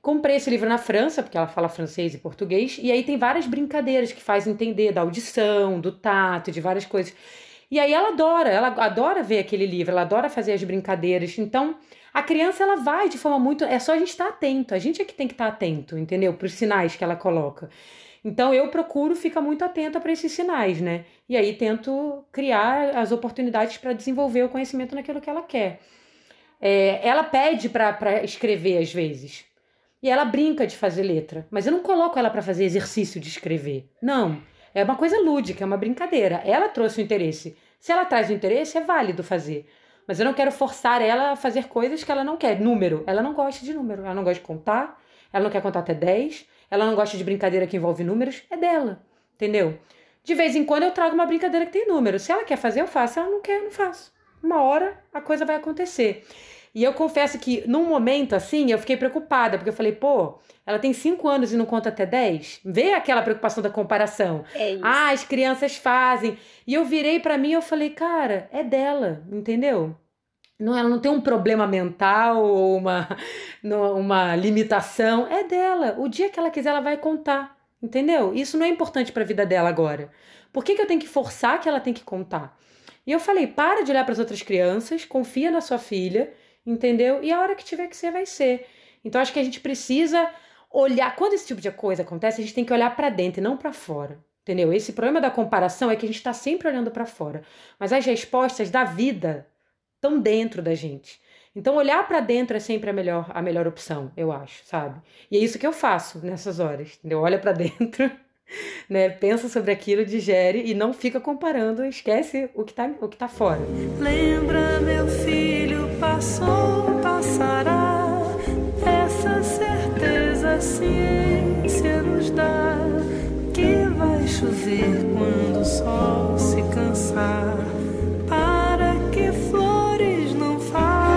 Comprei esse livro na França, porque ela fala francês e português, e aí tem várias brincadeiras que faz entender da audição, do tato, de várias coisas. E aí ela adora, ela adora ver aquele livro, ela adora fazer as brincadeiras. Então, a criança ela vai de forma muito, é só a gente estar tá atento. A gente é que tem que estar tá atento, entendeu? Para os sinais que ela coloca. Então eu procuro ficar muito atenta para esses sinais, né? E aí tento criar as oportunidades para desenvolver o conhecimento naquilo que ela quer. É, ela pede para escrever às vezes. E ela brinca de fazer letra, mas eu não coloco ela para fazer exercício de escrever. Não. É uma coisa lúdica, é uma brincadeira. Ela trouxe o interesse. Se ela traz o interesse, é válido fazer. Mas eu não quero forçar ela a fazer coisas que ela não quer. Número. Ela não gosta de número. Ela não gosta de contar. Ela não quer contar até 10. Ela não gosta de brincadeira que envolve números. É dela. Entendeu? De vez em quando eu trago uma brincadeira que tem número. Se ela quer fazer, eu faço. Se ela não quer, eu não faço. Uma hora a coisa vai acontecer. E eu confesso que num momento assim, eu fiquei preocupada, porque eu falei, pô, ela tem 5 anos e não conta até 10? Vê aquela preocupação da comparação. É ah, as crianças fazem. E eu virei para mim e eu falei, cara, é dela, entendeu? Não, ela não tem um problema mental ou uma, uma limitação. É dela. O dia que ela quiser, ela vai contar. Entendeu? Isso não é importante para a vida dela agora. Por que, que eu tenho que forçar que ela tem que contar? E eu falei: para de olhar para as outras crianças, confia na sua filha entendeu? E a hora que tiver que ser, vai ser. Então acho que a gente precisa olhar, quando esse tipo de coisa acontece, a gente tem que olhar para dentro e não para fora. Entendeu? Esse problema da comparação é que a gente está sempre olhando para fora, mas as respostas da vida estão dentro da gente. Então olhar para dentro é sempre a melhor a melhor opção, eu acho, sabe? E é isso que eu faço nessas horas, entendeu? Olha para dentro, né? Pensa sobre aquilo, digere e não fica comparando, esquece o que tá o que tá fora.
Lembra meu filho passou, passará. Essa certeza a ciência nos dá que vai chover quando o sol se cansar. Para que flores não faltem.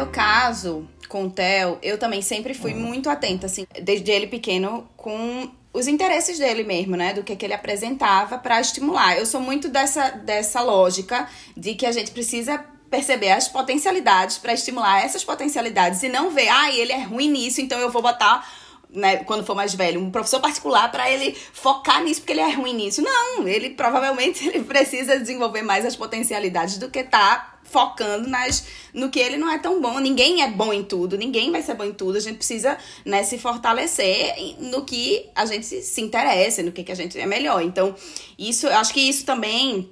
meu caso, com o Theo, eu também sempre fui muito atenta, assim, desde ele pequeno, com os interesses dele mesmo, né? Do que, que ele apresentava para estimular. Eu sou muito dessa, dessa lógica de que a gente precisa perceber as potencialidades para estimular essas potencialidades e não ver, ah, ele é ruim nisso, então eu vou botar né, quando for mais velho, um professor particular para ele focar nisso porque ele é ruim nisso. Não, ele provavelmente ele precisa desenvolver mais as potencialidades do que tá focando nas no que ele não é tão bom. Ninguém é bom em tudo, ninguém vai ser bom em tudo. A gente precisa né, se fortalecer no que a gente se interessa, no que, que a gente é melhor. Então, isso, eu acho que isso também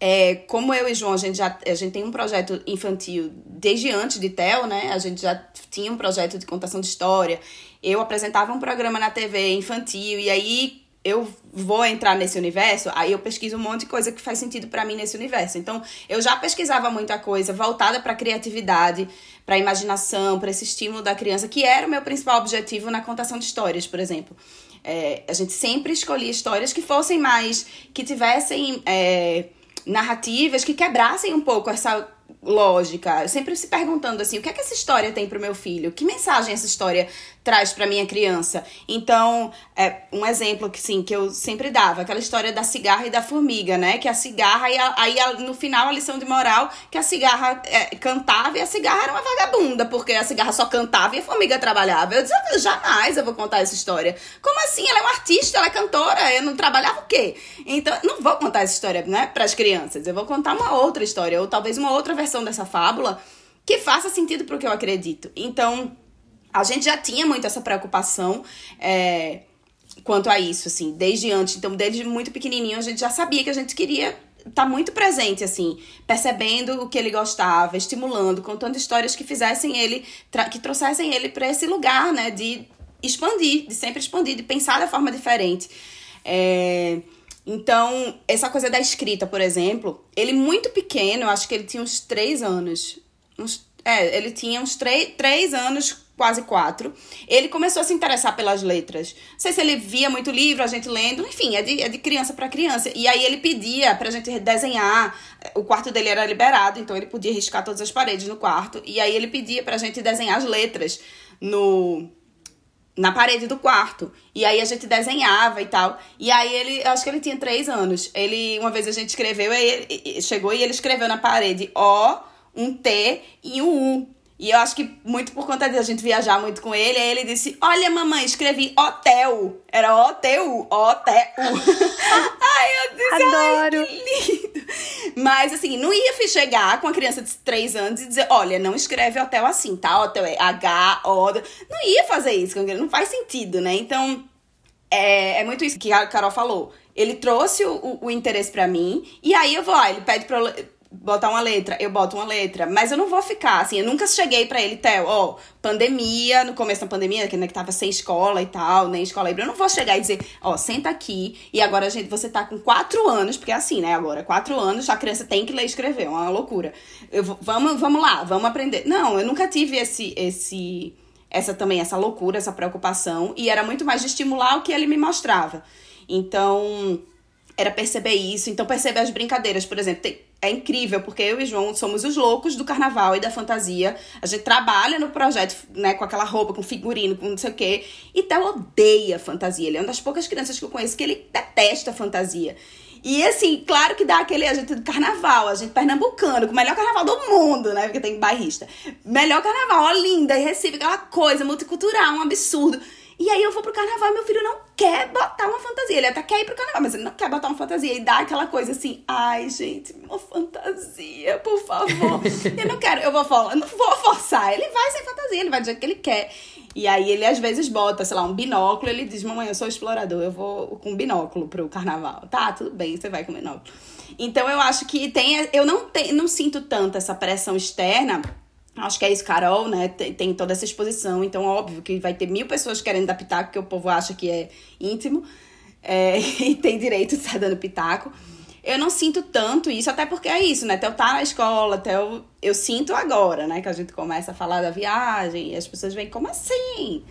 é, como eu e João, a gente já a gente tem um projeto infantil desde antes de Tel, né? A gente já tinha um projeto de contação de história. Eu apresentava um programa na TV infantil e aí eu vou entrar nesse universo, aí eu pesquiso um monte de coisa que faz sentido para mim nesse universo. Então, eu já pesquisava muita coisa voltada para criatividade, para imaginação, para esse estímulo da criança, que era o meu principal objetivo na contação de histórias, por exemplo. É, a gente sempre escolhia histórias que fossem mais, que tivessem é, narrativas que quebrassem um pouco essa lógica, sempre se perguntando assim, o que é que essa história tem pro meu filho? Que mensagem essa história traz para minha criança? Então, é um exemplo que sim, que eu sempre dava, aquela história da cigarra e da formiga, né? Que a cigarra e a, aí no final a lição de moral que a cigarra é, cantava e a cigarra era uma vagabunda, porque a cigarra só cantava e a formiga trabalhava. Eu dizia, jamais eu vou contar essa história. Como assim? Ela é uma artista, ela é cantora, eu não trabalhava o quê? Então, não vou contar essa história, né, para as crianças. Eu vou contar uma outra história ou talvez uma outra versão versão dessa fábula que faça sentido para o que eu acredito. Então, a gente já tinha muito essa preocupação é, quanto a isso, assim, desde antes. Então, desde muito pequenininho, a gente já sabia que a gente queria estar tá muito presente, assim, percebendo o que ele gostava, estimulando, contando histórias que fizessem ele, que trouxessem ele para esse lugar, né, de expandir, de sempre expandir, de pensar da forma diferente. É... Então, essa coisa da escrita, por exemplo, ele muito pequeno, eu acho que ele tinha uns três anos. Uns, é, ele tinha uns três, anos, quase quatro. Ele começou a se interessar pelas letras. Não sei se ele via muito livro, a gente lendo, enfim, é de, é de criança para criança. E aí ele pedia pra gente desenhar. O quarto dele era liberado, então ele podia riscar todas as paredes no quarto. E aí ele pedia pra gente desenhar as letras no na parede do quarto. E aí a gente desenhava e tal. E aí ele, acho que ele tinha três anos. Ele, uma vez a gente escreveu, aí ele, chegou e ele escreveu na parede O, um T e um U. E eu acho que muito por conta de a gente viajar muito com ele, aí ele disse: Olha, mamãe, escrevi hotel. Era hotel, hotel. ai, eu disse: Adoro. Ai, que lindo. Mas assim, não ia chegar com a criança de 3 anos e dizer: Olha, não escreve hotel assim, tá? Hotel é H-O. Não ia fazer isso, não faz sentido, né? Então, é, é muito isso que a Carol falou. Ele trouxe o, o, o interesse para mim, e aí eu vou, ah, ele pede pra eu botar uma letra, eu boto uma letra. Mas eu não vou ficar, assim, eu nunca cheguei para ele, Theo, ó, pandemia, no começo da pandemia, que ainda que tava sem escola e tal, nem escola eu não vou chegar e dizer, ó, senta aqui, e agora, gente, você tá com quatro anos, porque é assim, né, agora, quatro anos, a criança tem que ler e escrever, é uma loucura. Eu, vamos, vamos lá, vamos aprender. Não, eu nunca tive esse, esse, essa também, essa loucura, essa preocupação, e era muito mais de estimular o que ele me mostrava. Então, era perceber isso, então perceber as brincadeiras, por exemplo, tem, é incrível, porque eu e João somos os loucos do carnaval e da fantasia. A gente trabalha no projeto, né, com aquela roupa, com figurino, com não sei o quê. E Theo odeia fantasia. Ele é uma das poucas crianças que eu conheço que ele detesta fantasia. E assim, claro que dá aquele a gente do carnaval, a gente pernambucano, com o melhor carnaval do mundo, né? Porque tem bairrista. Melhor carnaval, ó, linda, e Recife, aquela coisa multicultural, um absurdo. E aí eu vou pro carnaval e meu filho não quer botar uma fantasia. Ele até quer ir pro carnaval, mas ele não quer botar uma fantasia. E dá aquela coisa assim, ai, gente, uma fantasia, por favor. eu não quero, eu vou falar, não vou forçar. Ele vai sem fantasia, ele vai do jeito que ele quer. E aí ele às vezes bota, sei lá, um binóculo, ele diz, mamãe, eu sou explorador, eu vou com binóculo pro carnaval. Tá, tudo bem, você vai com binóculo. Então eu acho que tem. Eu não, te, não sinto tanto essa pressão externa Acho que é isso, Carol, né? Tem, tem, toda essa exposição, então óbvio que vai ter mil pessoas querendo dar pitaco, porque o povo acha que é íntimo é, e tem direito de estar dando pitaco. Eu não sinto tanto isso, até porque é isso, né? Até eu estar tá na escola, até eu, eu sinto agora, né? Que a gente começa a falar da viagem e as pessoas veem, como assim?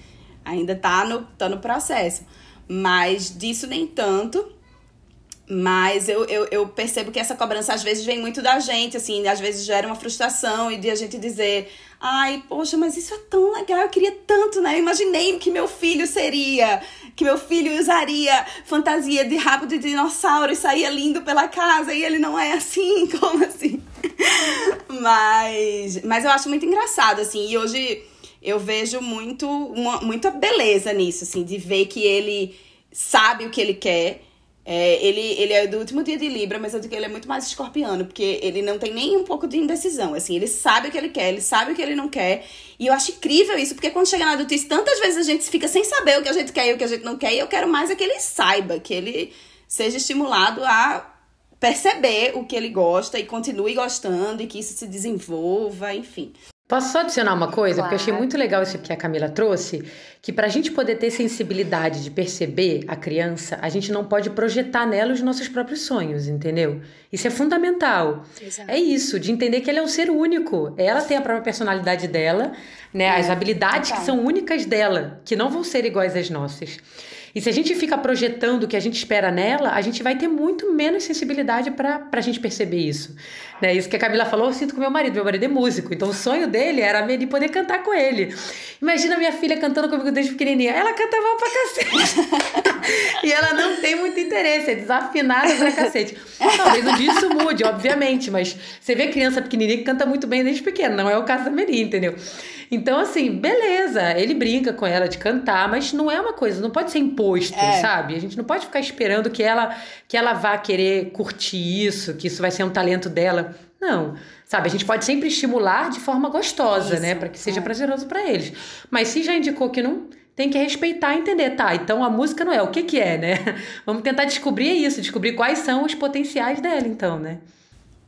Ainda tá no, tá no processo. Mas disso nem tanto. Mas eu, eu, eu, percebo que essa cobrança às vezes vem muito da gente, assim, às vezes gera uma frustração e de a gente dizer, ai, poxa, mas isso é tão legal, eu queria tanto, né? Eu imaginei que meu filho seria, que meu filho usaria fantasia de rabo de dinossauro e saía lindo pela casa e ele não é assim, como assim? mas, mas eu acho muito engraçado, assim, e hoje eu vejo muito, uma, muita beleza nisso, assim, de ver que ele sabe o que ele quer é, ele, ele é do último dia de Libra, mas eu digo que ele é muito mais escorpiano, porque ele não tem nem um pouco de indecisão. Assim, ele sabe o que ele quer, ele sabe o que ele não quer. E eu acho incrível isso, porque quando chega na adultice, tantas vezes a gente fica sem saber o que a gente quer e o que a gente não quer. E eu quero mais é que ele saiba, que ele seja estimulado a perceber o que ele gosta e continue gostando e que isso se desenvolva, enfim.
Posso só adicionar uma coisa? Claro. Porque eu achei muito legal isso que a Camila trouxe, que para a gente poder ter sensibilidade de perceber a criança, a gente não pode projetar nela os nossos próprios sonhos, entendeu? Isso é fundamental. Exato. É isso, de entender que ela é um ser único. Ela tem a própria personalidade dela, né? É. As habilidades que são únicas dela, que não vão ser iguais às nossas. E se a gente fica projetando o que a gente espera nela, a gente vai ter muito menos sensibilidade para a gente perceber isso. Né? Isso que a Camila falou, eu sinto com meu marido. Meu marido é músico, então o sonho dele era de poder cantar com ele. Imagina minha filha cantando comigo desde pequenininha. Ela canta mal pra cacete. e ela não tem muito interesse, é desafinada pra cacete. Talvez um dia isso mude, obviamente, mas você vê criança pequenininha que canta muito bem desde pequena. Não é o caso da Meri, entendeu? Então, assim, beleza, ele brinca com ela de cantar, mas não é uma coisa, não pode ser imposto, é. sabe? A gente não pode ficar esperando que ela, que ela vá querer curtir isso, que isso vai ser um talento dela. Não, sabe? A gente pode sempre estimular de forma gostosa, isso, né? Para que seja é. prazeroso para eles. Mas se já indicou que não, tem que respeitar e entender, tá? Então a música não é, o que que é, né? Vamos tentar descobrir isso, descobrir quais são os potenciais dela, então, né?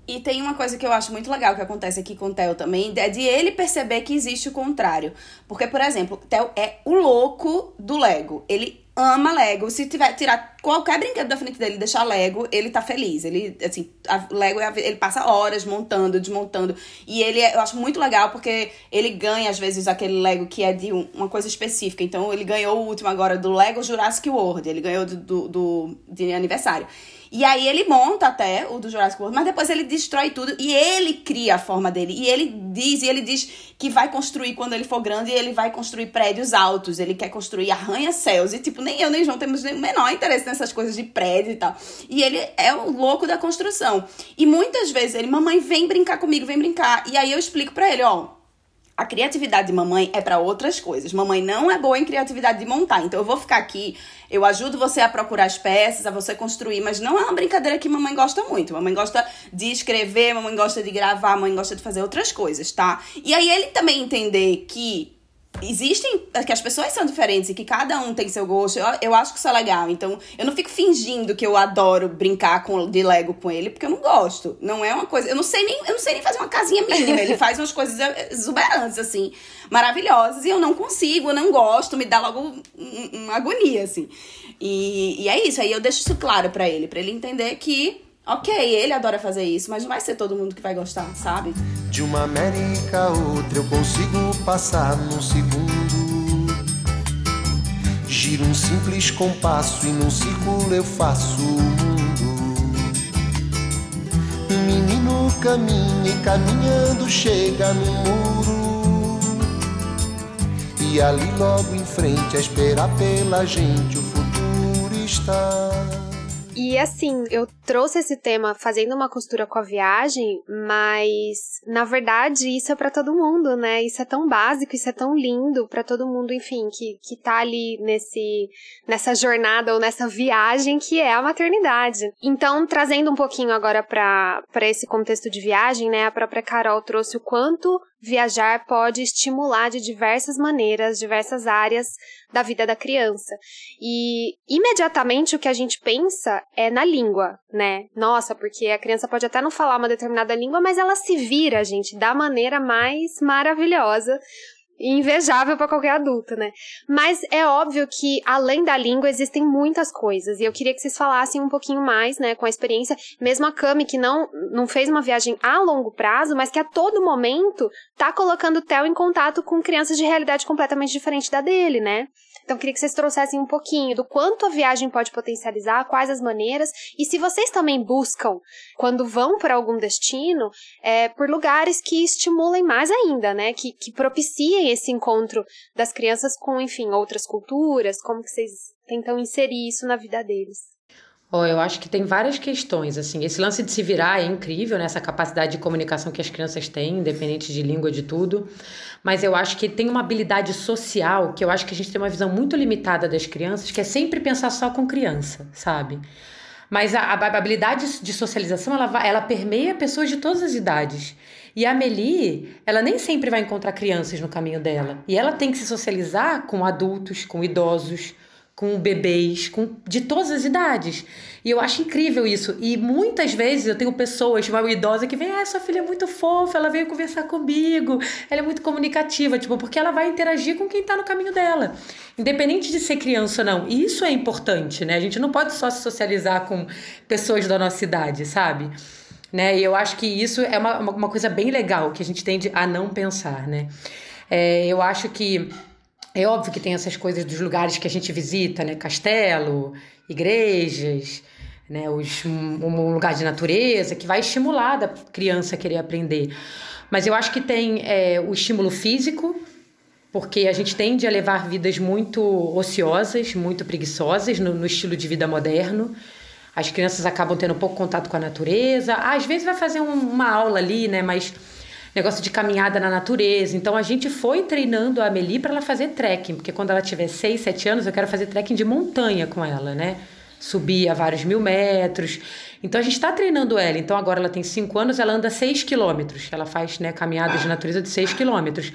E tem uma coisa que eu acho muito legal que acontece aqui com o Theo também, é de ele perceber que existe o contrário. Porque, por exemplo, Theo é o louco do Lego. Ele ama Lego. Se tiver tirar qualquer brinquedo da frente dele e deixar Lego, ele tá feliz. Ele, assim, Lego, é ele passa horas montando, desmontando. E ele, é, eu acho muito legal porque ele ganha, às vezes, aquele Lego que é de uma coisa específica. Então, ele ganhou o último agora do Lego Jurassic World. Ele ganhou do, do, do de aniversário. E aí ele monta até o do Jurassic World, mas depois ele destrói tudo e ele cria a forma dele. E ele diz, e ele diz que vai construir quando ele for grande, e ele vai construir prédios altos, ele quer construir arranha-céus. E tipo, nem eu nem João temos o menor interesse nessas coisas de prédio e tal. E ele é o louco da construção. E muitas vezes ele, mamãe, vem brincar comigo, vem brincar. E aí eu explico para ele, ó, a criatividade de mamãe é para outras coisas. Mamãe não é boa em criatividade de montar. Então eu vou ficar aqui, eu ajudo você a procurar as peças, a você construir, mas não é uma brincadeira que mamãe gosta muito. Mamãe gosta de escrever, mamãe gosta de gravar, mamãe gosta de fazer outras coisas, tá? E aí ele também entender que existem que as pessoas são diferentes e que cada um tem seu gosto. Eu, eu acho que isso é legal. Então, eu não fico fingindo que eu adoro brincar com de Lego com ele, porque eu não gosto. Não é uma coisa, eu não sei nem, eu não sei nem fazer uma casinha mínima. Ele faz umas coisas exuberantes assim, maravilhosas e eu não consigo, eu não gosto, me dá logo uma agonia assim. E, e é isso, aí eu deixo isso claro para ele, para ele entender que Ok, ele adora fazer isso, mas não vai ser todo mundo que vai gostar, sabe?
De uma América a outra eu consigo passar num segundo. Giro um simples compasso e num círculo eu faço o mundo. Um menino caminha e caminhando chega no muro. E ali logo em frente a esperar pela gente o futuro está.
E assim, eu trouxe esse tema fazendo uma costura com a viagem, mas na verdade isso é para todo mundo, né? Isso é tão básico, isso é tão lindo para todo mundo, enfim, que, que tá ali nesse, nessa jornada ou nessa viagem que é a maternidade. Então, trazendo um pouquinho agora para esse contexto de viagem, né? A própria Carol trouxe o quanto viajar pode estimular de diversas maneiras, diversas áreas da vida da criança. E imediatamente o que a gente pensa é na língua, né? Nossa, porque a criança pode até não falar uma determinada língua, mas ela se vira, gente, da maneira mais maravilhosa. Invejável para qualquer adulto, né? Mas é óbvio que além da língua existem muitas coisas e eu queria que vocês falassem um pouquinho mais, né, com a experiência, mesmo a Cami que não não fez uma viagem a longo prazo, mas que a todo momento tá colocando o Theo em contato com crianças de realidade completamente diferente da dele, né? Então, queria que vocês trouxessem um pouquinho do quanto a viagem pode potencializar, quais as maneiras, e se vocês também buscam, quando vão para algum destino, é, por lugares que estimulem mais ainda, né? Que, que propiciem esse encontro das crianças com, enfim, outras culturas, como que vocês tentam inserir isso na vida deles.
Oh, eu acho que tem várias questões, assim, esse lance de se virar é incrível, né? Essa capacidade de comunicação que as crianças têm, independente de língua, de tudo, mas eu acho que tem uma habilidade social, que eu acho que a gente tem uma visão muito limitada das crianças, que é sempre pensar só com criança, sabe? Mas a, a habilidade de socialização, ela, ela permeia pessoas de todas as idades. E a Meli, ela nem sempre vai encontrar crianças no caminho dela. E ela tem que se socializar com adultos, com idosos, com bebês, com de todas as idades. E eu acho incrível isso. E muitas vezes eu tenho pessoas, uma idosa que vem, ah, sua filha é muito fofa, ela veio conversar comigo, ela é muito comunicativa, tipo, porque ela vai interagir com quem tá no caminho dela. Independente de ser criança ou não. E isso é importante, né? A gente não pode só se socializar com pessoas da nossa idade, sabe? Né? E eu acho que isso é uma, uma coisa bem legal que a gente tende a não pensar, né? É, eu acho que é óbvio que tem essas coisas dos lugares que a gente visita, né? Castelo, igrejas, né? Os, um, um lugar de natureza que vai estimular a criança a querer aprender. Mas eu acho que tem é, o estímulo físico, porque a gente tende a levar vidas muito ociosas, muito preguiçosas no, no estilo de vida moderno. As crianças acabam tendo pouco contato com a natureza. às vezes vai fazer um, uma aula ali, né? Mas negócio de caminhada na natureza. Então a gente foi treinando a Amelie para ela fazer trekking, porque quando ela tiver 6, 7 anos, eu quero fazer trekking de montanha com ela, né? Subir a vários mil metros. Então a gente está treinando ela. Então agora ela tem 5 anos, ela anda 6 quilômetros. Ela faz né, caminhadas de natureza de 6 quilômetros.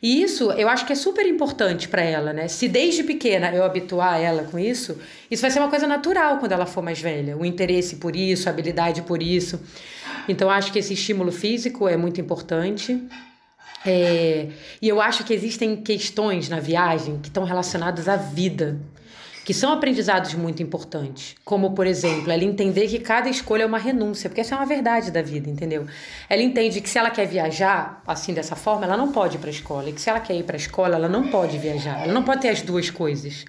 E isso eu acho que é super importante para ela, né? Se desde pequena eu habituar ela com isso, isso vai ser uma coisa natural quando ela for mais velha. O interesse por isso, a habilidade por isso. Então, acho que esse estímulo físico é muito importante. É, e eu acho que existem questões na viagem que estão relacionadas à vida, que são aprendizados muito importantes. Como, por exemplo, ela entender que cada escolha é uma renúncia, porque essa é uma verdade da vida, entendeu? Ela entende que se ela quer viajar assim, dessa forma, ela não pode ir para a escola. E que se ela quer ir para a escola, ela não pode viajar. Ela não pode ter as duas coisas.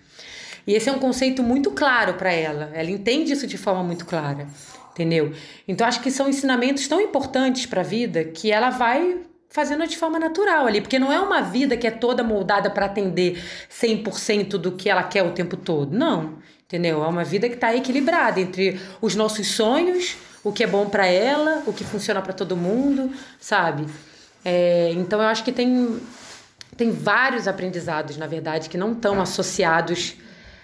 E esse é um conceito muito claro para ela. Ela entende isso de forma muito clara entendeu? Então acho que são ensinamentos tão importantes para a vida que ela vai fazendo de forma natural ali, porque não é uma vida que é toda moldada para atender 100% do que ela quer o tempo todo. Não, entendeu? É uma vida que está equilibrada entre os nossos sonhos, o que é bom para ela, o que funciona para todo mundo, sabe? É, então eu acho que tem tem vários aprendizados, na verdade, que não estão associados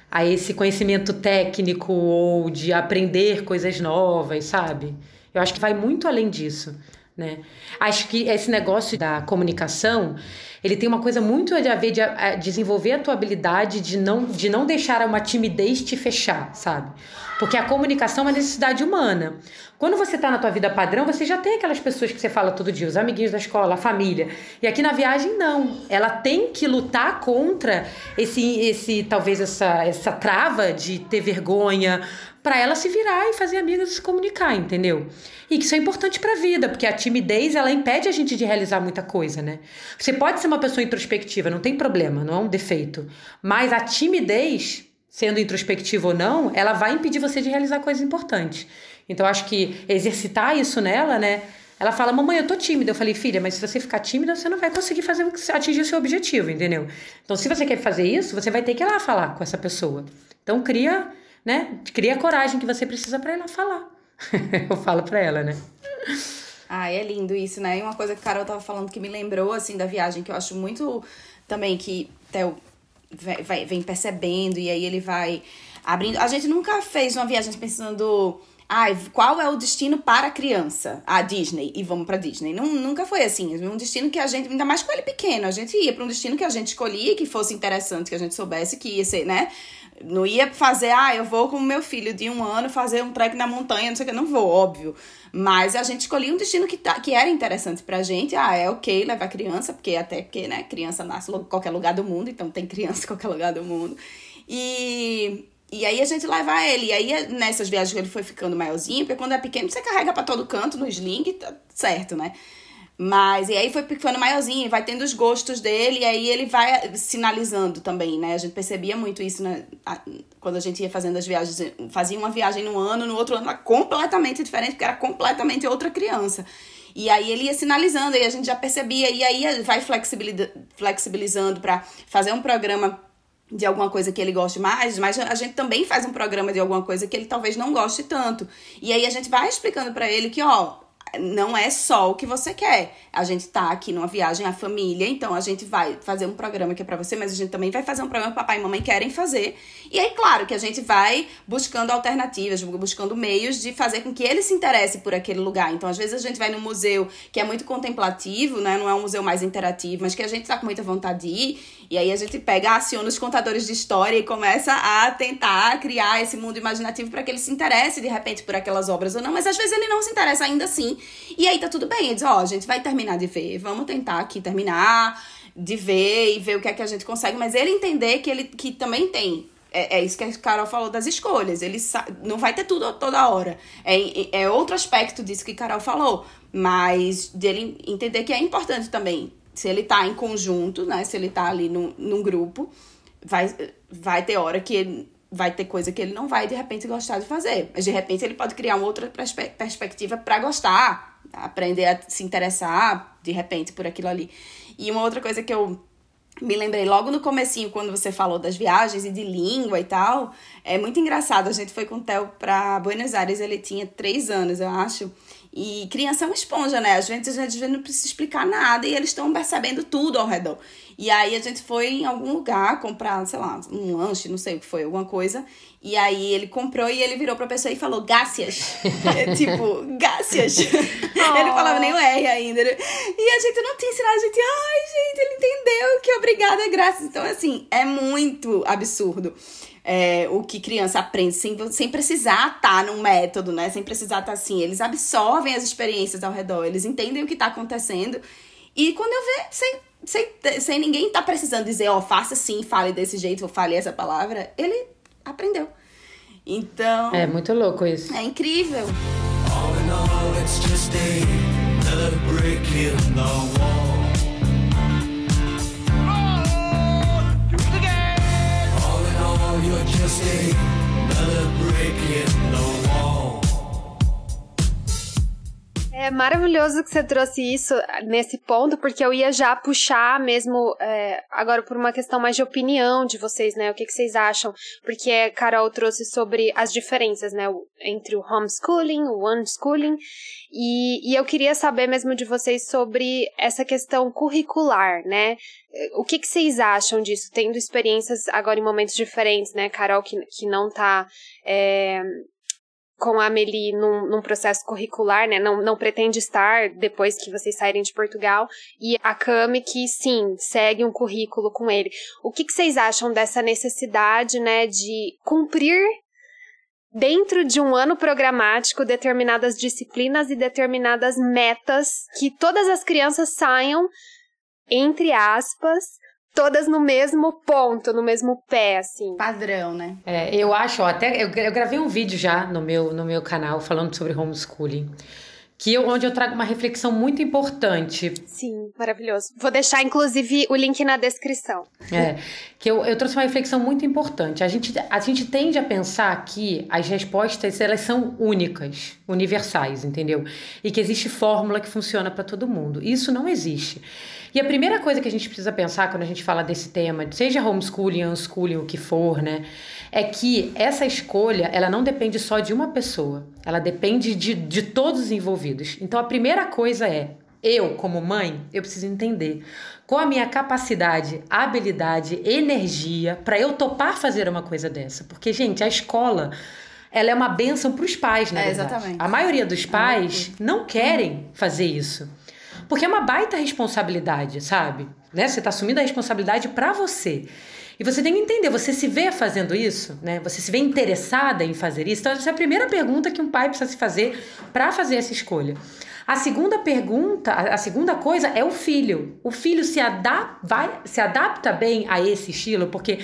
a esse conhecimento técnico ou de aprender coisas novas, sabe? Eu acho que vai muito além disso, né? Acho que esse negócio da comunicação, ele tem uma coisa muito a ver de a desenvolver a tua habilidade de não, de não deixar uma timidez te fechar, sabe? Porque a comunicação é uma necessidade humana. Quando você está na tua vida padrão, você já tem aquelas pessoas que você fala todo dia, os amiguinhos da escola, a família. E aqui na viagem, não. Ela tem que lutar contra esse, esse talvez essa, essa trava de ter vergonha, para ela se virar e fazer amigas e se comunicar, entendeu? E que isso é importante para a vida, porque a timidez ela impede a gente de realizar muita coisa, né? Você pode ser uma pessoa introspectiva, não tem problema, não é um defeito. Mas a timidez, sendo introspectiva ou não, ela vai impedir você de realizar coisas importantes. Então, acho que exercitar isso nela, né? Ela fala, mamãe, eu tô tímida. Eu falei, filha, mas se você ficar tímida, você não vai conseguir fazer atingir o seu objetivo, entendeu? Então, se você quer fazer isso, você vai ter que ir lá falar com essa pessoa. Então, cria, né? Cria a coragem que você precisa para lá falar. eu falo para ela, né?
Ah, é lindo isso, né? E uma coisa que a Carol tava falando que me lembrou, assim, da viagem, que eu acho muito também que Theo vem percebendo e aí ele vai abrindo. A gente nunca fez uma viagem pensando ah, qual é o destino para a criança? A Disney. E vamos para Disney. Nunca foi assim. Um destino que a gente, ainda mais com ele pequeno, a gente ia para um destino que a gente escolhia, que fosse interessante, que a gente soubesse que ia ser, né? Não ia fazer, ah, eu vou com o meu filho de um ano fazer um trek na montanha, não sei o que, não vou, óbvio. Mas a gente escolhia um destino que, tá, que era interessante pra gente. Ah, é ok levar criança, porque até porque, né, criança nasce em qualquer lugar do mundo, então tem criança em qualquer lugar do mundo. E, e aí a gente leva ele. E aí nessas viagens ele foi ficando maiorzinho, porque quando é pequeno você carrega para todo canto no sling, tá certo, né? Mas, e aí foi ficando maiorzinho, vai tendo os gostos dele, e aí ele vai sinalizando também, né? A gente percebia muito isso né? quando a gente ia fazendo as viagens. Fazia uma viagem no ano, no outro ano era completamente diferente, porque era completamente outra criança. E aí ele ia sinalizando, e a gente já percebia, e aí vai flexibilizando para fazer um programa de alguma coisa que ele goste mais, mas a gente também faz um programa de alguma coisa que ele talvez não goste tanto. E aí a gente vai explicando para ele que, ó, não é só o que você quer. A gente tá aqui numa viagem à família, então a gente vai fazer um programa que é para você, mas a gente também vai fazer um programa que papai e mamãe querem fazer. E aí, claro, que a gente vai buscando alternativas, buscando meios de fazer com que ele se interesse por aquele lugar. Então, às vezes a gente vai num museu que é muito contemplativo, né? Não é um museu mais interativo, mas que a gente tá com muita vontade de ir. E aí a gente pega, aciona os contadores de história e começa a tentar criar esse mundo imaginativo para que ele se interesse de repente por aquelas obras ou não, mas às vezes ele não se interessa ainda assim. E aí tá tudo bem, ele diz: "Ó, oh, a gente vai terminar de ver, vamos tentar aqui terminar de ver e ver o que é que a gente consegue", mas ele entender que ele que também tem é, é, isso que a Carol falou das escolhas. Ele não vai ter tudo toda hora. É, é outro aspecto disso que Carol falou. Mas dele entender que é importante também se ele tá em conjunto, né? Se ele tá ali num, num grupo, vai, vai ter hora que ele, vai ter coisa que ele não vai de repente gostar de fazer. Mas de repente ele pode criar uma outra perspe perspectiva para gostar, aprender a se interessar de repente por aquilo ali. E uma outra coisa que eu me lembrei logo no comecinho, quando você falou das viagens e de língua e tal, é muito engraçado. A gente foi com o Theo pra Buenos Aires, ele tinha três anos, eu acho. E criança é uma esponja, né? Às vezes a gente não precisa explicar nada e eles estão percebendo tudo ao redor. E aí a gente foi em algum lugar comprar, sei lá, um lanche, não sei o que foi, alguma coisa. E aí ele comprou e ele virou pra pessoa e falou, gácias. é, tipo, gácias. Oh. Ele falava nem o R ainda. E a gente não tinha ensinado, a gente, ai, gente, ele entendeu que obrigada, graças. Então, assim, é muito absurdo é, o que criança aprende sem, sem precisar estar tá num método, né? Sem precisar estar tá assim. Eles absorvem as experiências ao redor, eles entendem o que está acontecendo. E quando eu ver, sem, sem, sem ninguém tá precisando dizer, ó, oh, faça assim, fale desse jeito, ou fale essa palavra, ele aprendeu. Então.
É muito louco isso.
É incrível. All in all, it's just another brick in the wall.
Maravilhoso que você trouxe isso nesse ponto, porque eu ia já puxar mesmo é, agora por uma questão mais de opinião de vocês, né? O que, que vocês acham? Porque a Carol trouxe sobre as diferenças, né? Entre o homeschooling, o unschooling, e, e eu queria saber mesmo de vocês sobre essa questão curricular, né? O que, que vocês acham disso, tendo experiências agora em momentos diferentes, né? Carol, que, que não tá é, com a Amelie num, num, processo curricular, né? Não, não pretende estar depois que vocês saírem de Portugal. E a Cami, que sim, segue um currículo com ele. O que, que vocês acham dessa necessidade, né, de cumprir dentro de um ano programático determinadas disciplinas e determinadas metas que todas as crianças saiam entre aspas, todas no mesmo ponto, no mesmo pé, assim.
Padrão, né?
É, eu acho, ó, até eu, eu, gravei um vídeo já no meu, no meu canal falando sobre homeschooling. Que eu, onde eu trago uma reflexão muito importante.
Sim, maravilhoso. Vou deixar, inclusive, o link na descrição.
É, que eu, eu trouxe uma reflexão muito importante. A gente, a gente tende a pensar que as respostas elas são únicas, universais, entendeu? E que existe fórmula que funciona para todo mundo. Isso não existe. E a primeira coisa que a gente precisa pensar quando a gente fala desse tema, seja homeschooling, unschooling, o que for, né? É que essa escolha, ela não depende só de uma pessoa. Ela depende de, de todos os envolvidos. Então, a primeira coisa é, eu, como mãe, eu preciso entender qual a minha capacidade, habilidade, energia para eu topar fazer uma coisa dessa. Porque, gente, a escola ela é uma benção para os pais, né?
É, exatamente.
A maioria dos pais não querem fazer isso. Porque é uma baita responsabilidade, sabe? Né? Você está assumindo a responsabilidade para você. E você tem que entender, você se vê fazendo isso, né? Você se vê interessada em fazer isso? Então, essa é a primeira pergunta que um pai precisa se fazer para fazer essa escolha. A segunda pergunta, a segunda coisa é o filho. O filho se, adap vai, se adapta bem a esse estilo, porque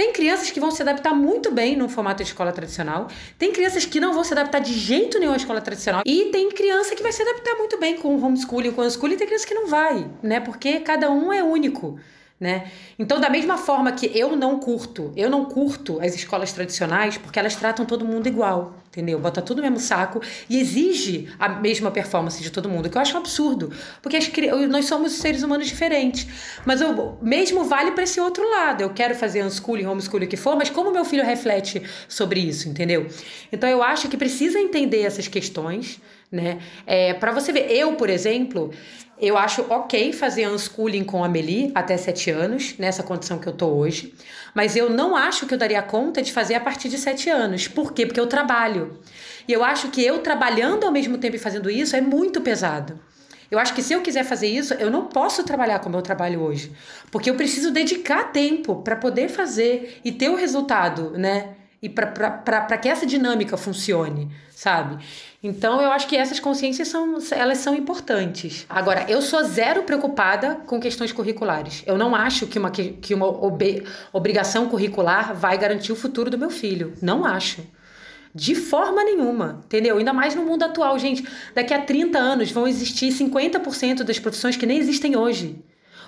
tem crianças que vão se adaptar muito bem no formato de escola tradicional, tem crianças que não vão se adaptar de jeito nenhum à escola tradicional, e tem criança que vai se adaptar muito bem com o homeschooling, com o unschooling, e tem criança que não vai, né? Porque cada um é único né? Então, da mesma forma que eu não curto, eu não curto as escolas tradicionais porque elas tratam todo mundo igual, entendeu? Bota tudo no mesmo saco e exige a mesma performance de todo mundo, que eu acho um absurdo, porque as, nós somos seres humanos diferentes. Mas o mesmo vale para esse outro lado. Eu quero fazer unschooling, homeschooling, o que for, mas como meu filho reflete sobre isso, entendeu? Então, eu acho que precisa entender essas questões, né? É, para você ver, eu, por exemplo, eu acho ok fazer unschooling com a Meli até 7 anos, nessa condição que eu tô hoje. Mas eu não acho que eu daria conta de fazer a partir de 7 anos. Por quê? Porque eu trabalho. E eu acho que eu trabalhando ao mesmo tempo e fazendo isso é muito pesado. Eu acho que se eu quiser fazer isso, eu não posso trabalhar como eu trabalho hoje. Porque eu preciso dedicar tempo para poder fazer e ter o resultado, né? E para que essa dinâmica funcione, sabe? Então eu acho que essas consciências são, elas são importantes. Agora, eu sou zero preocupada com questões curriculares. Eu não acho que uma, que uma ob, obrigação curricular vai garantir o futuro do meu filho. Não acho. De forma nenhuma, entendeu? Ainda mais no mundo atual, gente. Daqui a 30 anos vão existir 50% das profissões que nem existem hoje.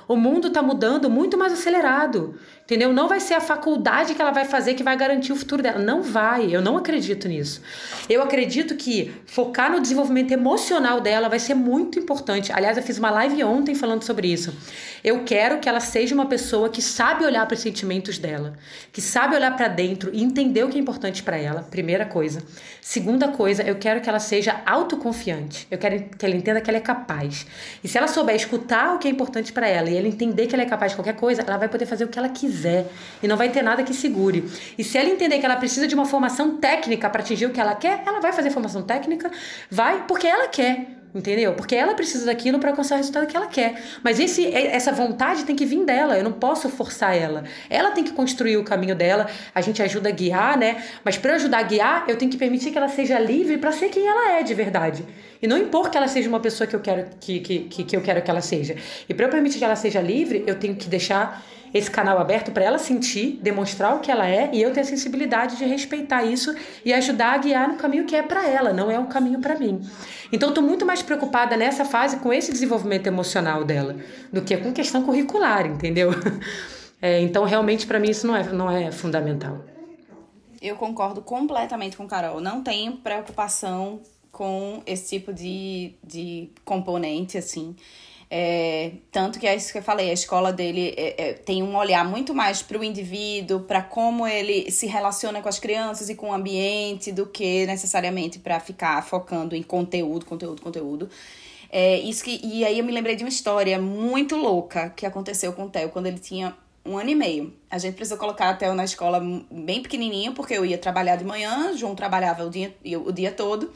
O mundo está mudando muito mais acelerado. Entendeu? Não vai ser a faculdade que ela vai fazer que vai garantir o futuro dela. Não vai. Eu não acredito nisso. Eu acredito que focar no desenvolvimento emocional dela vai ser muito importante. Aliás, eu fiz uma live ontem falando sobre isso. Eu quero que ela seja uma pessoa que sabe olhar para os sentimentos dela, que sabe olhar para dentro e entender o que é importante para ela. Primeira coisa. Segunda coisa, eu quero que ela seja autoconfiante. Eu quero que ela entenda que ela é capaz. E se ela souber escutar o que é importante para ela e ela entender que ela é capaz de qualquer coisa, ela vai poder fazer o que ela quiser quiser e não vai ter nada que segure. E se ela entender que ela precisa de uma formação técnica para atingir o que ela quer, ela vai fazer formação técnica, vai porque ela quer. Entendeu? Porque ela precisa daquilo para alcançar o resultado que ela quer. Mas esse, essa vontade tem que vir dela. Eu não posso forçar ela. Ela tem que construir o caminho dela. A gente ajuda a guiar, né? Mas para ajudar a guiar, eu tenho que permitir que ela seja livre para ser quem ela é de verdade. E não impor que ela seja uma pessoa que eu quero que, que, que, que eu quero que ela seja. E para eu permitir que ela seja livre, eu tenho que deixar esse canal aberto para ela sentir, demonstrar o que ela é e eu ter a sensibilidade de respeitar isso e ajudar a guiar no caminho que é para ela, não é um caminho para mim. Então estou muito mais preocupada nessa fase com esse desenvolvimento emocional dela do que com questão curricular, entendeu? É, então realmente para mim isso não é, não é fundamental.
Eu concordo completamente com Carol. Não tenho preocupação com esse tipo de, de componente, assim. É, tanto que é isso que eu falei, a escola dele é, é, tem um olhar muito mais para o indivíduo, para como ele se relaciona com as crianças e com o ambiente, do que necessariamente para ficar focando em conteúdo, conteúdo, conteúdo. É, isso que, e aí eu me lembrei de uma história muito louca que aconteceu com o Theo quando ele tinha um ano e meio. A gente precisou colocar a Theo na escola bem pequenininho, porque eu ia trabalhar de manhã, João trabalhava o dia, o dia todo.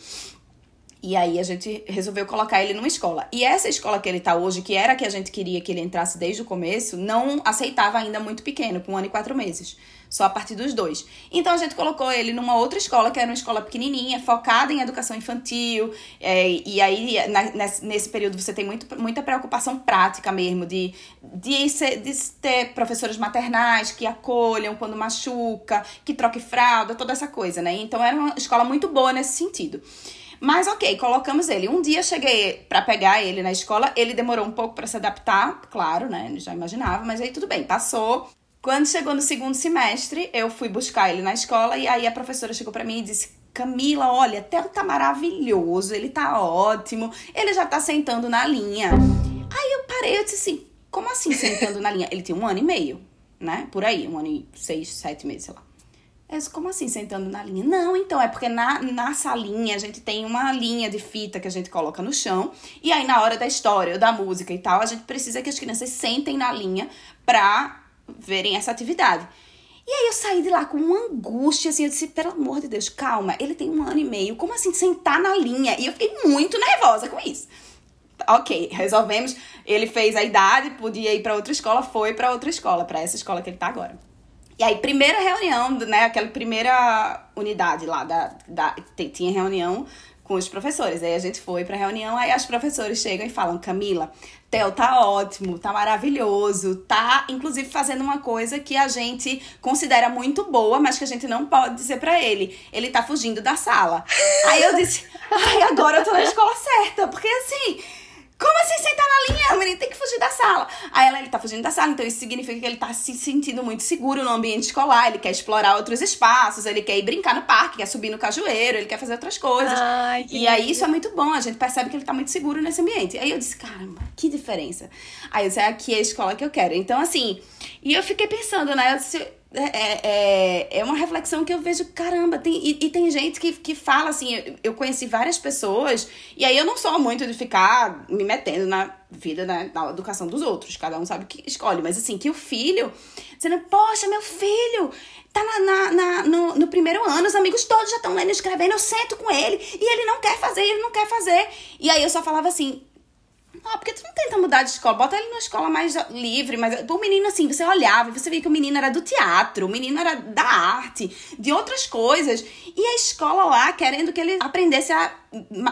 E aí a gente resolveu colocar ele numa escola. E essa escola que ele tá hoje, que era a que a gente queria que ele entrasse desde o começo, não aceitava ainda muito pequeno, com um ano e quatro meses. Só a partir dos dois. Então a gente colocou ele numa outra escola, que era uma escola pequenininha, focada em educação infantil. É, e aí, na, nesse período, você tem muito, muita preocupação prática mesmo, de, de, ser, de ter professores maternais que acolham quando machuca, que troque fralda, toda essa coisa, né? Então era uma escola muito boa nesse sentido. Mas ok, colocamos ele. Um dia cheguei para pegar ele na escola, ele demorou um pouco para se adaptar, claro, né? Já imaginava, mas aí tudo bem, passou. Quando chegou no segundo semestre, eu fui buscar ele na escola e aí a professora chegou para mim e disse: Camila, olha, Theo tá maravilhoso, ele tá ótimo, ele já tá sentando na linha. Aí eu parei, eu disse assim: como assim sentando na linha? Ele tem um ano e meio, né? Por aí, um ano e seis, sete meses, sei lá. Eu como assim, sentando na linha? Não, então, é porque na, na salinha a gente tem uma linha de fita que a gente coloca no chão. E aí, na hora da história, ou da música e tal, a gente precisa que as crianças sentem na linha pra verem essa atividade. E aí eu saí de lá com uma angústia, assim, eu disse, pelo amor de Deus, calma, ele tem um ano e meio, como assim sentar na linha? E eu fiquei muito nervosa com isso. ok, resolvemos. Ele fez a idade, podia ir para outra escola, foi para outra escola, para essa escola que ele tá agora. E aí, primeira reunião, né? Aquela primeira unidade lá da, da tinha reunião com os professores. Aí a gente foi pra reunião, aí as professores chegam e falam: Camila, Theo tá ótimo, tá maravilhoso, tá inclusive fazendo uma coisa que a gente considera muito boa, mas que a gente não pode dizer para ele. Ele tá fugindo da sala. aí eu disse: ai, agora eu tô na escola certa, porque assim como assim sentar na linha? O menino tem que fugir da sala. Aí ela, ele tá fugindo da sala, então isso significa que ele tá se sentindo muito seguro no ambiente escolar, ele quer explorar outros espaços, ele quer ir brincar no parque, quer subir no cajueiro, ele quer fazer outras coisas. Ai, e aí isso é muito bom, a gente percebe que ele tá muito seguro nesse ambiente. Aí eu disse, caramba, que diferença. Aí eu disse, é aqui é a escola que eu quero. Então, assim, e eu fiquei pensando, né? Eu disse, é, é, é, é uma reflexão que eu vejo, caramba, tem, e, e, tem gente que, que fala assim, eu, conheci várias pessoas, e aí eu não sou muito de ficar me metendo na vida, né, na educação dos outros, cada um sabe o que escolhe, mas assim, que o filho, dizendo, poxa, meu filho, tá na, na, na no, no, primeiro ano, os amigos todos já estão lendo e escrevendo, eu sento com ele, e ele não quer fazer, ele não quer fazer. E aí eu só falava assim, ah, porque tu não tenta mudar de escola, bota ele numa escola mais livre, mas o menino assim, você olhava e você via que o menino era do teatro, o menino era da arte, de outras coisas, e a escola lá querendo que ele aprendesse a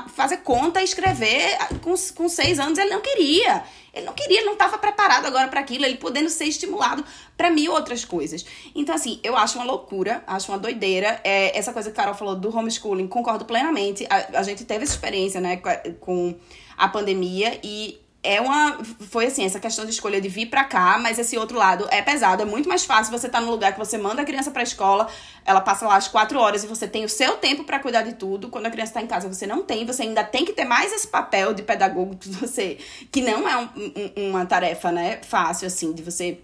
fazer conta e escrever com, com seis anos, ele não queria. Ele não queria, ele não estava preparado agora para aquilo, ele podendo ser estimulado para mil outras coisas. Então, assim, eu acho uma loucura, acho uma doideira. É, essa coisa que a Carol falou do homeschooling, concordo plenamente. A, a gente teve essa experiência, né, com a pandemia e é uma. Foi assim, essa questão de escolha de vir para cá, mas esse outro lado é pesado. É muito mais fácil você estar tá no lugar que você manda a criança pra escola, ela passa lá as quatro horas e você tem o seu tempo para cuidar de tudo. Quando a criança tá em casa, você não tem, você ainda tem que ter mais esse papel de pedagogo que você. que não é um, um, uma tarefa, né, fácil, assim, de você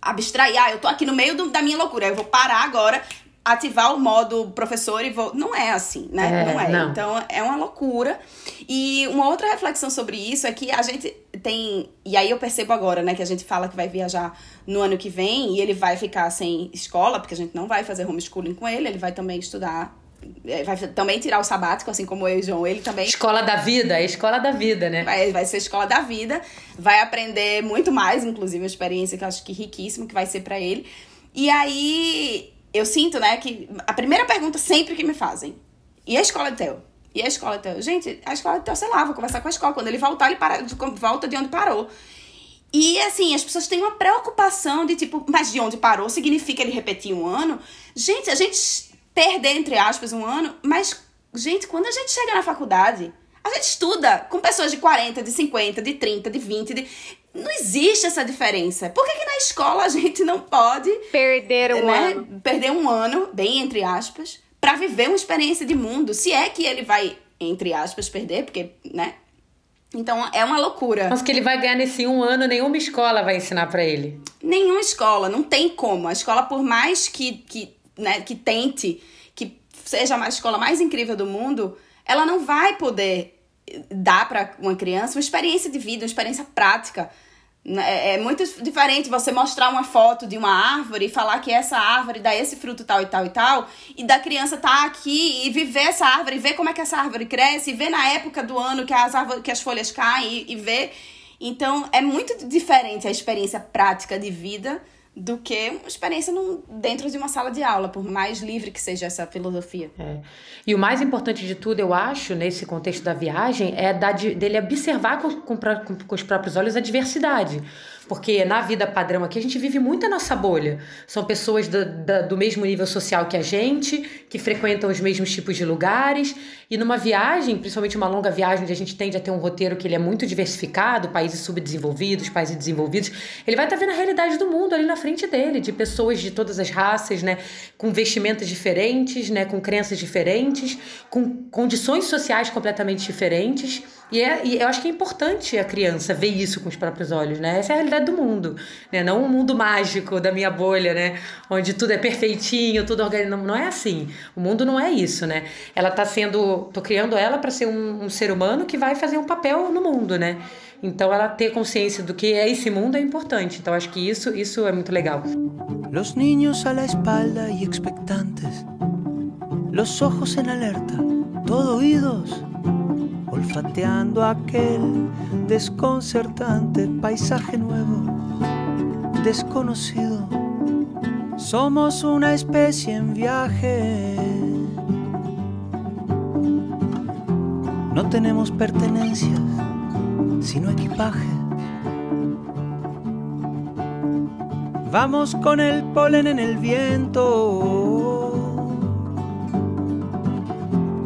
abstrair. Ah, eu tô aqui no meio do, da minha loucura, eu vou parar agora ativar o modo professor e vou. Não é assim, né? É, não é. Não. Então é uma loucura. E uma outra reflexão sobre isso é que a gente tem. E aí eu percebo agora, né, que a gente fala que vai viajar no ano que vem e ele vai ficar sem escola, porque a gente não vai fazer homeschooling com ele, ele vai também estudar. É, vai também tirar o sabático, assim como eu e o João. Ele também.
Escola da vida, é escola da vida, né?
Vai, vai ser escola da vida. Vai aprender muito mais, inclusive, uma experiência que eu acho que riquíssima, que vai ser para ele. E aí eu sinto, né, que a primeira pergunta sempre que me fazem, e a escola de Theo? E a escola de Theo? Gente, a escola de Theo, sei lá, vou conversar com a escola. Quando ele voltar, ele para, volta de onde parou. E assim, as pessoas têm uma preocupação de tipo, mas de onde parou significa ele repetir um ano? Gente, a gente perder, entre aspas, um ano, mas, gente, quando a gente chega na faculdade, a gente estuda com pessoas de 40, de 50, de 30, de 20, de. Não existe essa diferença. Por que, que na escola a gente não pode
perder um né, ano?
Perder um ano, bem entre aspas, para viver uma experiência de mundo. Se é que ele vai, entre aspas, perder, porque, né? Então é uma loucura.
Mas que ele vai ganhar nesse um ano, nenhuma escola vai ensinar para ele.
Nenhuma escola, não tem como. A escola, por mais que, que, né, que tente, que seja a escola mais incrível do mundo, ela não vai poder dar para uma criança uma experiência de vida, uma experiência prática. É, é muito diferente você mostrar uma foto de uma árvore e falar que essa árvore dá esse fruto tal e tal e tal, e da criança estar tá aqui e viver essa árvore, ver como é que essa árvore cresce, e ver na época do ano que as, árvores, que as folhas caem e, e ver. Então, é muito diferente a experiência prática de vida do que uma experiência num, dentro de uma sala de aula, por mais livre que seja essa filosofia.
É. E o mais importante de tudo, eu acho, nesse contexto da viagem, é da, dele observar com, com, com os próprios olhos a diversidade. Porque na vida padrão aqui a gente vive muito a nossa bolha. São pessoas do, da, do mesmo nível social que a gente, que frequentam os mesmos tipos de lugares. E numa viagem, principalmente uma longa viagem, onde a gente tende a ter um roteiro que ele é muito diversificado, países subdesenvolvidos, países desenvolvidos, ele vai estar tá vendo a realidade do mundo ali na frente dele, de pessoas de todas as raças, né? Com vestimentas diferentes, né? Com crenças diferentes, com condições sociais completamente diferentes. E, é, e eu acho que é importante a criança ver isso com os próprios olhos, né? Essa é a realidade do mundo, né? Não um mundo mágico da minha bolha, né? Onde tudo é perfeitinho, tudo organizado. Não é assim. O mundo não é isso, né? Ela tá sendo... Tô criando ela para ser um, um ser humano que vai fazer um papel no mundo, né? Então ela ter consciência do que é esse mundo é importante. Então acho que isso isso é muito legal.
Los niños a la espalda y expectantes. Los ojos en alerta, todo oídos. Olfateando aquel desconcertante paisaje nuevo, desconocido. Somos una especie en viaje. No tenemos pertenencias, sino equipaje. Vamos con el polen en el viento.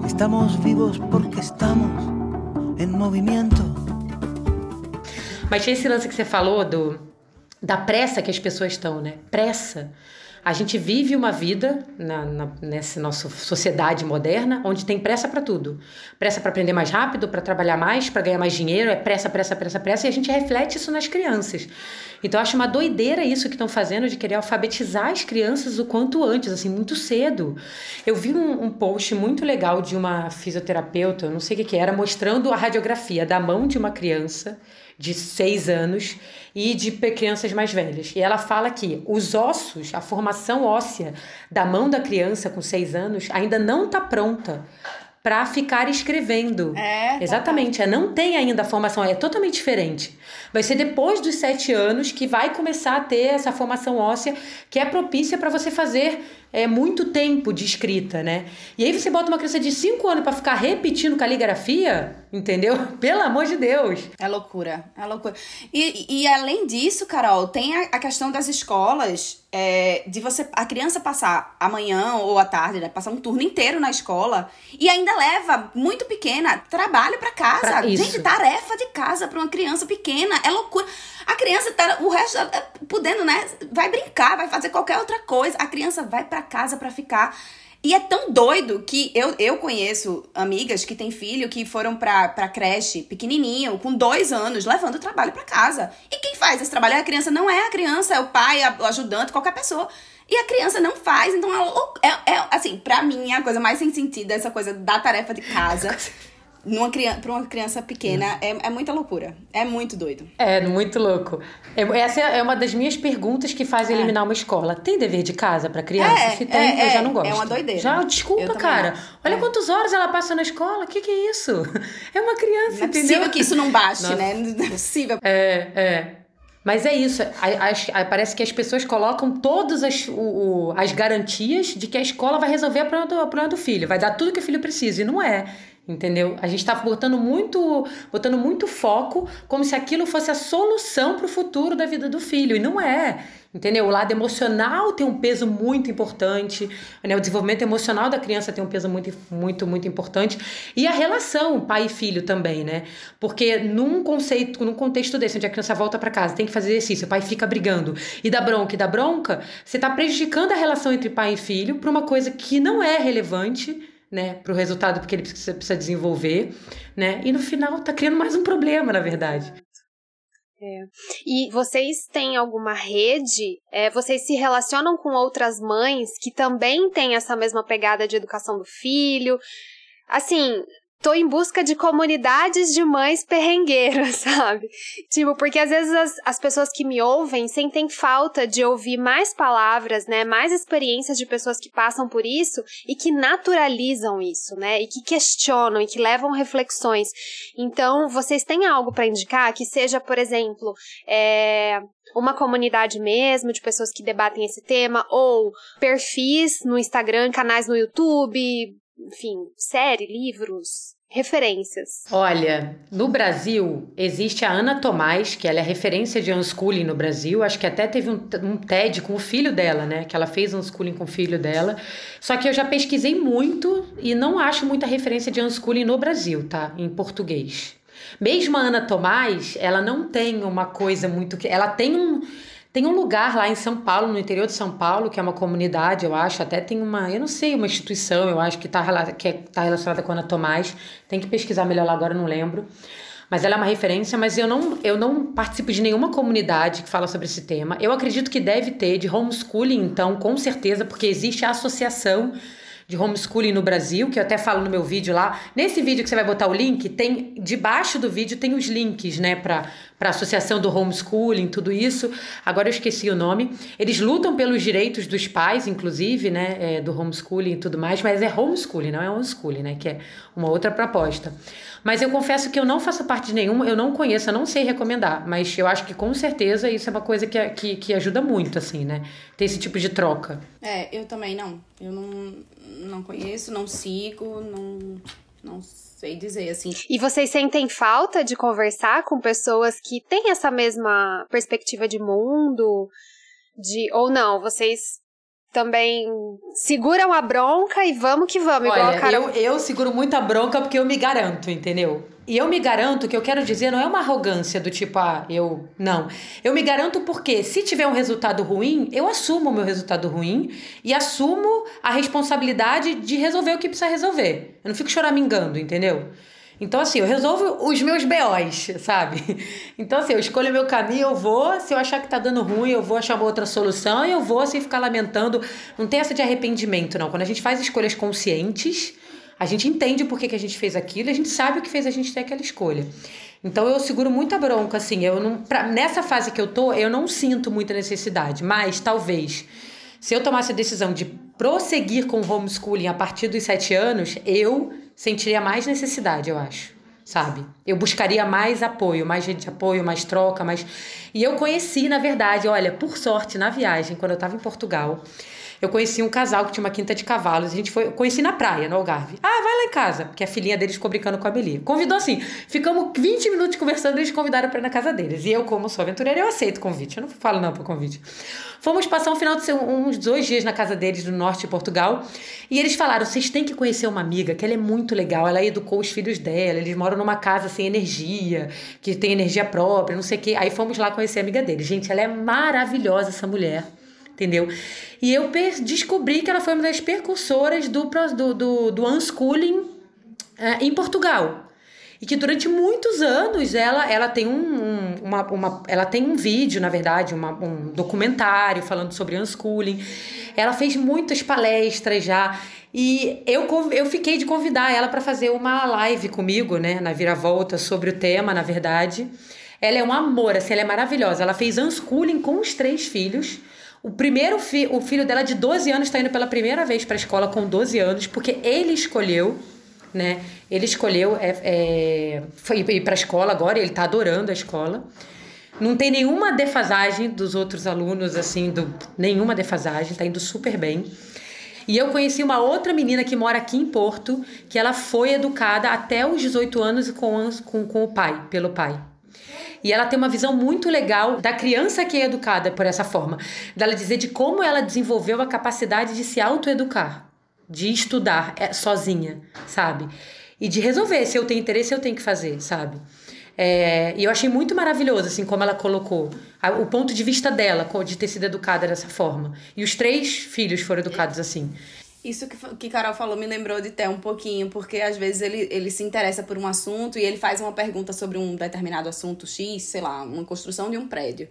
Estamos vivos porque estamos em movimento.
Mas esse lance que você falou do, da pressa que as pessoas estão, né? Pressa. A gente vive uma vida na, na, nessa nossa sociedade moderna onde tem pressa para tudo. Pressa para aprender mais rápido, para trabalhar mais, para ganhar mais dinheiro, é pressa, pressa, pressa, pressa, e a gente reflete isso nas crianças. Então eu acho uma doideira isso que estão fazendo de querer alfabetizar as crianças o quanto antes, assim, muito cedo. Eu vi um, um post muito legal de uma fisioterapeuta, não sei o que, que era, mostrando a radiografia da mão de uma criança de seis anos e de crianças mais velhas. E ela fala que os ossos, a formação óssea da mão da criança com seis anos ainda não está pronta para ficar escrevendo.
É, tá
Exatamente. É, não tem ainda a formação, é totalmente diferente. Vai ser depois dos sete anos que vai começar a ter essa formação óssea que é propícia para você fazer é, muito tempo de escrita, né? E aí você bota uma criança de cinco anos para ficar repetindo caligrafia, entendeu? Pelo amor de Deus.
É loucura, é loucura. E, e além disso, Carol, tem a, a questão das escolas, é, de você, a criança passar amanhã ou à tarde, né, passar um turno inteiro na escola e ainda leva, muito pequena, trabalho para casa.
Pra- isso.
Gente, tarefa de casa para uma criança pequena, é loucura. A criança tá, o resto, é, podendo, né, vai brincar, vai fazer qualquer outra coisa. A criança vai para casa para ficar e é tão doido que eu, eu conheço amigas que têm filho que foram pra, pra creche pequenininho, com dois anos, levando o trabalho pra casa. E quem faz esse trabalho é a criança, não é a criança, é o pai, a- o ajudante, qualquer pessoa. E a criança não faz, então é, é, é assim, pra mim, a coisa mais sem sentido é essa coisa da tarefa de casa. Numa criança, pra uma criança pequena, é, é muita loucura. É muito doido.
É, muito louco. É, Essa é uma das minhas perguntas que faz eliminar uma escola. Tem dever de casa para criança?
É,
Se tem,
é,
eu já
é.
não gosto.
É uma doideira.
Já, desculpa, cara. Olha
É.
quantas horas ela passa na escola. O que, que é isso? É uma criança,
Não é
entendeu?
possível que isso não baste,
Nossa.
né? Não é possível.
É, é. Mas é isso. As- parece que as pessoas colocam todas as, o- o- as garantias de que a escola vai resolver o problema, do, o problema do filho, vai dar tudo que o filho precisa. E não é. Entendeu? A gente tá botando muito, botando muito foco como se aquilo fosse a solução para o futuro da vida do filho. E não é. Entendeu? O lado emocional tem um peso muito importante, né? O desenvolvimento emocional da criança tem um peso muito, muito, muito importante. E a relação pai e filho também, né? Porque num conceito, num contexto desse, onde a criança volta para casa, tem que fazer exercício, o pai fica brigando e dá bronca e dá bronca, você tá prejudicando a relação entre pai e filho para uma coisa que não é relevante, né? Para o resultado que ele precisa, precisa desenvolver, né? E no final tá criando mais um problema, na verdade.
E vocês têm alguma rede? É, vocês se relacionam com outras mães que também têm essa mesma pegada de educação do filho? Assim, tô em busca de comunidades de mães perrengueiras, sabe? Tipo, porque às vezes as, as pessoas que me ouvem sentem falta de ouvir mais palavras, né? Mais experiências de pessoas que passam por isso e que naturalizam isso, né? E que questionam e que levam reflexões. Então, vocês têm algo para indicar que seja, por exemplo, é, uma comunidade mesmo de pessoas que debatem esse tema ou perfis no Instagram, canais no YouTube, enfim, série, livros, referências.
Olha, no Brasil existe a Ana Tomás, que ela é referência de unschooling no Brasil. Acho que até teve um, um TED com o filho dela, né? Que ela fez unschooling com o filho dela. Só que eu já pesquisei muito e não acho muita referência de unschooling no Brasil, tá? Em português. Mesmo a Ana Tomás, ela não tem uma coisa muito. Ela tem um. Tem um lugar lá em São Paulo, no interior de São Paulo, que é uma comunidade, eu acho, até tem uma, eu não sei, uma instituição, eu acho que está que é, tá relacionada com a Ana Tomás. Tem que pesquisar melhor lá agora, não lembro. Mas ela é uma referência, mas eu não, eu não participo de nenhuma comunidade que fala sobre esse tema. Eu acredito que deve ter de homeschooling, então, com certeza, porque existe a associação de homeschooling no Brasil, que eu até falo no meu vídeo lá. Nesse vídeo que você vai botar o link, tem debaixo do vídeo tem os links, né, para para Associação do Homeschooling, tudo isso. Agora eu esqueci o nome. Eles lutam pelos direitos dos pais, inclusive, né, é, do homeschooling e tudo mais, mas é homeschooling, não é homeschooling, né, que é uma outra proposta. Mas eu confesso que eu não faço parte de nenhuma, eu não conheço, eu não sei recomendar, mas eu acho que com certeza isso é uma coisa que, que, que ajuda muito, assim, né, ter esse tipo de troca.
É, eu também não. Eu não, não conheço, não sigo, não, não sei dizer, assim.
E vocês sentem falta de conversar com pessoas que têm essa mesma perspectiva de mundo? De, ou não, vocês também seguram a bronca e vamos que vamos,
Olha,
igual a cara.
eu, eu seguro muito a bronca porque eu me garanto, entendeu? E eu me garanto, que eu quero dizer, não é uma arrogância do tipo, ah, eu. Não. Eu me garanto porque, se tiver um resultado ruim, eu assumo o meu resultado ruim e assumo a responsabilidade de resolver o que precisa resolver. Eu não fico choramingando, entendeu? Então, assim, eu resolvo os meus BOs, sabe? Então, assim, eu escolho meu caminho, eu vou. Se eu achar que tá dando ruim, eu vou achar uma outra solução e eu vou, sem ficar lamentando. Não tem essa de arrependimento, não. Quando a gente faz escolhas conscientes, a gente entende por que, que a gente fez aquilo, a gente sabe o que fez a gente ter aquela escolha. Então eu seguro muita bronca, assim. Eu não, pra, nessa fase que eu tô, eu não sinto muita necessidade, mas talvez se eu tomasse a decisão de prosseguir com o homeschooling a partir dos sete anos, eu sentiria mais necessidade, eu acho. Sabe? Eu buscaria mais apoio, mais gente de apoio, mais troca, mais. E eu conheci, na verdade, olha, por sorte, na viagem, quando eu estava em Portugal, eu conheci um casal que tinha uma quinta de cavalos. A gente foi, conheci na praia, no Algarve. Ah, vai lá em casa, porque a filhinha deles ficou brincando com a Beli. Convidou assim, ficamos 20 minutos conversando, eles convidaram para ir na casa deles. E eu, como sou aventureira, eu aceito o convite. Eu não falo não pro convite. Fomos passar um final de uns dois dias na casa deles, no norte de Portugal. E eles falaram: vocês têm que conhecer uma amiga, que ela é muito legal. Ela educou os filhos dela, eles moram numa casa sem energia, que tem energia própria, não sei o quê. Aí fomos lá conhecer a amiga deles. Gente, ela é maravilhosa, essa mulher entendeu? E eu descobri que ela foi uma das percursoras do, do, do, do unschooling é, em Portugal. E que durante muitos anos ela, ela tem um, um, uma, uma, ela tem um vídeo, na verdade, uma, um documentário falando sobre unschooling. Ela fez muitas palestras já. E eu, eu fiquei de convidar ela para fazer uma live comigo, né, na Viravolta, sobre o tema, na verdade. Ela é um amor, assim, ela é maravilhosa. Ela fez unschooling com os três filhos. O primeiro fi o filho dela de 12 anos está indo pela primeira vez para a escola com 12 anos, porque ele escolheu, né? Ele escolheu é, é, foi ir para a escola agora, ele está adorando a escola. Não tem nenhuma defasagem dos outros alunos, assim, do, nenhuma defasagem, está indo super bem. E eu conheci uma outra menina que mora aqui em Porto, que ela foi educada até os 18 anos com, com, com o pai, pelo pai. E ela tem uma visão muito legal da criança que é educada por essa forma. Dela dizer de como ela desenvolveu a capacidade de se autoeducar, de estudar é, sozinha, sabe? E de resolver. Se eu tenho interesse, eu tenho que fazer, sabe? É, e eu achei muito maravilhoso, assim, como ela colocou a, o ponto de vista dela, de ter sido educada dessa forma. E os três filhos foram educados assim.
Isso que, que Carol falou me lembrou de Té um pouquinho, porque às vezes ele, ele se interessa por um assunto e ele faz uma pergunta sobre um determinado assunto X, sei lá, uma construção de um prédio.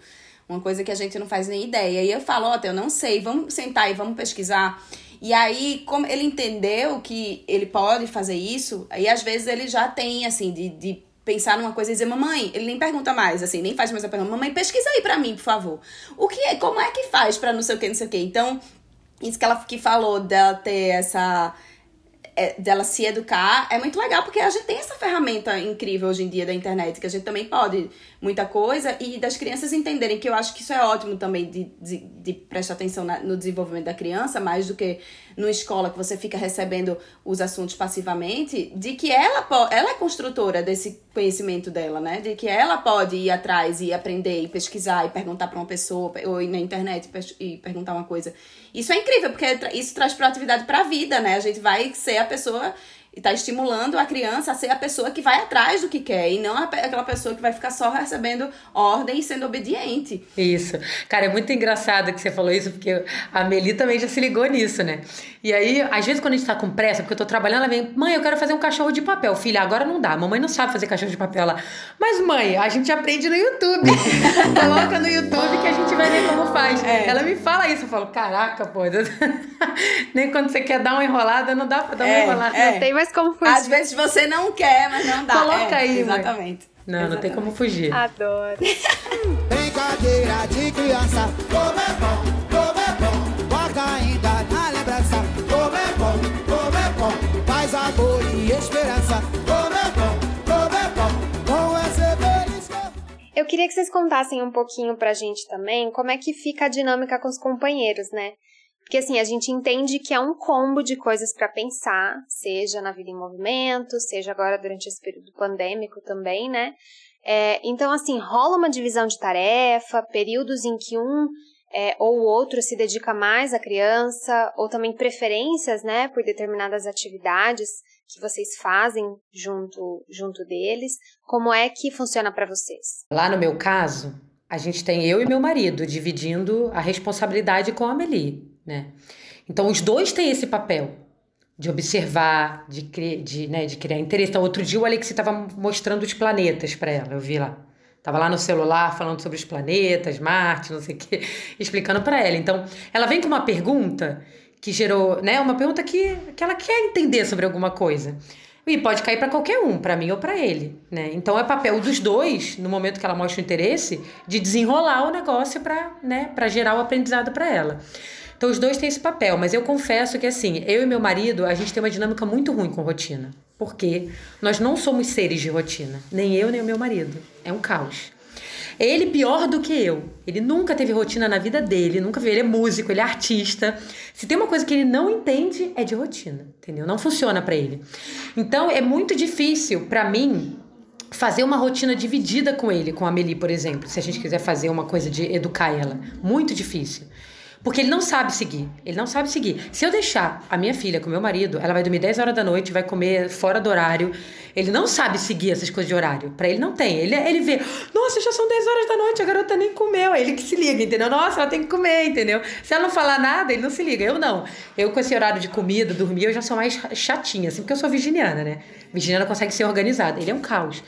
Uma coisa que a gente não faz nem ideia. E eu falo, ó, eu não sei, vamos sentar e vamos pesquisar. E aí, como ele entendeu que ele pode fazer isso, aí às vezes ele já tem, assim, de, de pensar numa coisa e dizer, mamãe, ele nem pergunta mais, assim, nem faz mais a pergunta, mamãe, pesquisa aí pra mim, por favor. O que é, como é que faz pra não sei o que, não sei o que. Então, isso que ela que falou dela ter essa é, dela se educar é muito legal, porque a gente tem essa ferramenta incrível hoje em dia da internet, que a gente também pode muita coisa, e das crianças entenderem que eu acho que isso é ótimo também de, de, de prestar atenção na, no desenvolvimento da criança, mais do que numa escola que você fica recebendo os assuntos passivamente, de que ela, ela é construtora desse conhecimento dela, né? De que ela pode ir atrás e aprender e pesquisar e perguntar para uma pessoa, ou ir na internet e perguntar uma coisa. Isso é incrível, porque isso traz proatividade para a vida, né? A gente vai ser a pessoa e tá estimulando a criança a ser a pessoa que vai atrás do que quer e não aquela pessoa que vai ficar só recebendo ordem e sendo obediente.
Isso. Cara, é muito engraçado que você falou isso, porque a Meli também já se ligou nisso, né? E aí, às vezes, quando a gente tá com pressa, porque eu tô trabalhando, ela vem, mãe, eu quero fazer um cachorro de papel. Filha, agora não dá. Mamãe não sabe fazer cachorro de papel lá. Mas, mãe, a gente aprende no YouTube. Coloca no YouTube que a gente vai ver como faz.
É.
Ela me fala isso, eu falo, caraca, pô. Nem quando você quer dar uma enrolada, não dá pra dar uma
É,
enrolada.
é.
Não tem mais como fugir.
Às vezes você não quer, mas não dá.
Coloca
É,
aí.
Exatamente.
Não, não tem como fugir.
Adoro.
Brincadeira de criança, como é bom, como é bom. Guarda ainda na lembrança, como é bom, como é bom. Faz amor e esperança, como é bom, como é bom. Beliscão.
Eu queria que vocês contassem um pouquinho pra gente também como é que fica a dinâmica com os companheiros, né? Porque assim, a gente entende que é um combo de coisas pra pensar, seja na vida em movimento, seja agora durante esse período pandêmico também, né? É, então, assim, rola uma divisão de tarefa, períodos em que um é, ou outro se dedica mais à criança, ou também preferências, né, por determinadas atividades que vocês fazem junto, junto deles. Como é que funciona pra vocês?
Lá no meu caso, a gente tem eu e meu marido dividindo a responsabilidade com a Amelie, né? Então, os dois têm esse papel de observar, de, cri- de, né, de criar interesse. Então, outro dia o Alex estava mostrando os planetas para ela, eu vi lá. Tava lá no celular falando sobre os planetas, Marte, não sei o quê, explicando para ela. Então, ela vem com uma pergunta que gerou, né, uma pergunta que, que ela quer entender sobre alguma coisa. E pode cair para qualquer um, para mim ou para ele, né? Então é papel dos dois, no momento que ela mostra o interesse, de desenrolar o negócio para, né, para gerar o aprendizado para ela. Então os dois têm esse papel, mas eu confesso que assim, eu e meu marido, a gente tem uma dinâmica muito ruim com rotina. Porque nós não somos seres de rotina, nem eu nem o meu marido. É um caos. Ele pior do que eu. Ele nunca teve rotina na vida dele, nunca viu. Ele é músico, ele é artista. Se tem uma coisa que ele não entende, é de rotina, entendeu? Não funciona pra ele. Então é muito difícil pra mim fazer uma rotina dividida com ele, com a Amelie, por exemplo, se a gente quiser fazer uma coisa de educar ela. Muito difícil. Porque ele não sabe seguir. Ele não sabe seguir. Se eu deixar a minha filha com meu marido, ela vai dormir 10 horas da noite, vai comer fora do horário. Ele não sabe seguir essas coisas de horário. Pra ele não tem. Ele, ele vê, nossa, já são 10 horas da noite, a garota nem comeu. É ele que se liga, entendeu? Nossa, ela tem que comer, entendeu? Se ela não falar nada, ele não se liga. Eu não. Eu, com esse horário de comida, dormir, eu já sou mais chatinha, assim, porque eu sou virginiana, né? Virginiana consegue ser organizada. Ele é um caos.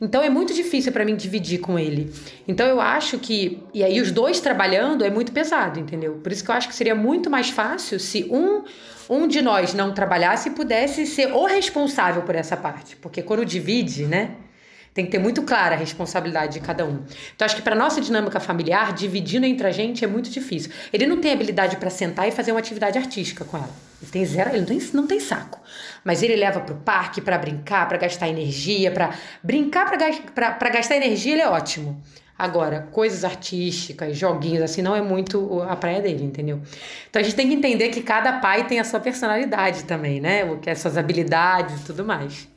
Então é muito difícil para mim dividir com ele. Então eu acho que. E aí os dois trabalhando é muito pesado, entendeu? Por isso que eu acho que seria muito mais fácil se um, um de nós não trabalhasse e pudesse ser o responsável por essa parte. Porque quando divide, né? Tem que ter muito clara a responsabilidade de cada um. Então, acho que para nossa dinâmica familiar, dividindo entre a gente é muito difícil. Ele não tem habilidade para sentar e fazer uma atividade artística com ela. Ele tem zero, ele não tem, não tem saco. Mas ele leva pro parque para brincar, para gastar energia, para brincar para gastar energia, ele é ótimo. Agora, coisas artísticas, joguinhos, assim, não é muito a praia dele, entendeu? Então a gente tem que entender que cada pai tem a sua personalidade também, né? O que é suas habilidades e tudo mais.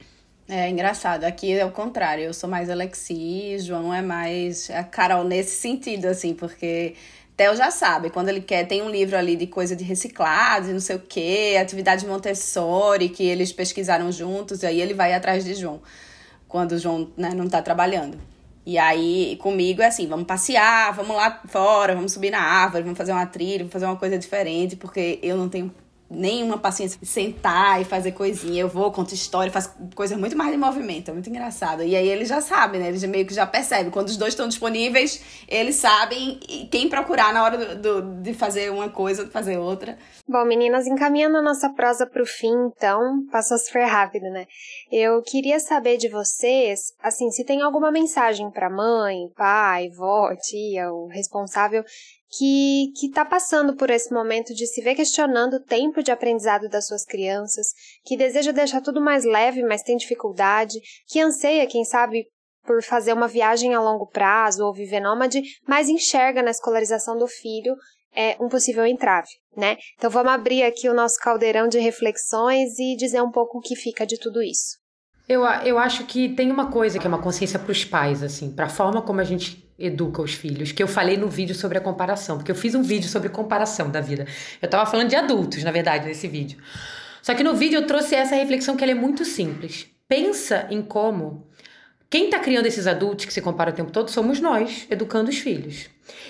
É engraçado, aqui é o contrário, eu sou mais Alexi, João é mais a Carol nesse sentido, assim, porque Theo já sabe, quando ele quer, tem um livro ali de coisa de reciclado, não sei o quê, atividade Montessori, que eles pesquisaram juntos, e aí ele vai atrás de João, quando o João né, não tá trabalhando. E aí, comigo é assim, vamos passear, vamos lá fora, vamos subir na árvore, vamos fazer uma trilha, vamos fazer uma coisa diferente, porque eu não tenho nenhuma paciência sentar e fazer coisinha. Eu vou, conto história, faço coisa muito mais de movimento. É muito engraçado. E aí ele já sabe, né? Ele já meio que já percebe. Quando os dois estão disponíveis, eles sabem quem procurar na hora do, do, de fazer uma coisa, de fazer outra.
Bom, meninas, encaminhando a nossa prosa para o fim, então, passou super rápido, né? Eu queria saber de vocês, assim, se tem alguma mensagem para mãe, pai, vó, tia, o responsável que está passando por esse momento de se ver questionando o tempo de aprendizado das suas crianças, que deseja deixar tudo mais leve, mas tem dificuldade, que anseia, quem sabe, por fazer uma viagem a longo prazo ou viver nômade, mas enxerga na escolarização do filho é, um possível entrave, né? Então vamos abrir aqui o nosso caldeirão de reflexões e dizer um pouco o que fica de tudo isso.
Eu, eu acho que tem uma coisa que é uma consciência para os pais, assim, para a forma como a gente educa os filhos, que eu falei no vídeo sobre a comparação, porque eu fiz um vídeo sobre comparação da vida. Eu tava falando de adultos, na verdade, nesse vídeo. Só que no vídeo eu trouxe essa reflexão que ela é muito simples. Pensa em como quem está criando esses adultos que se compara o tempo todo somos nós, educando os filhos.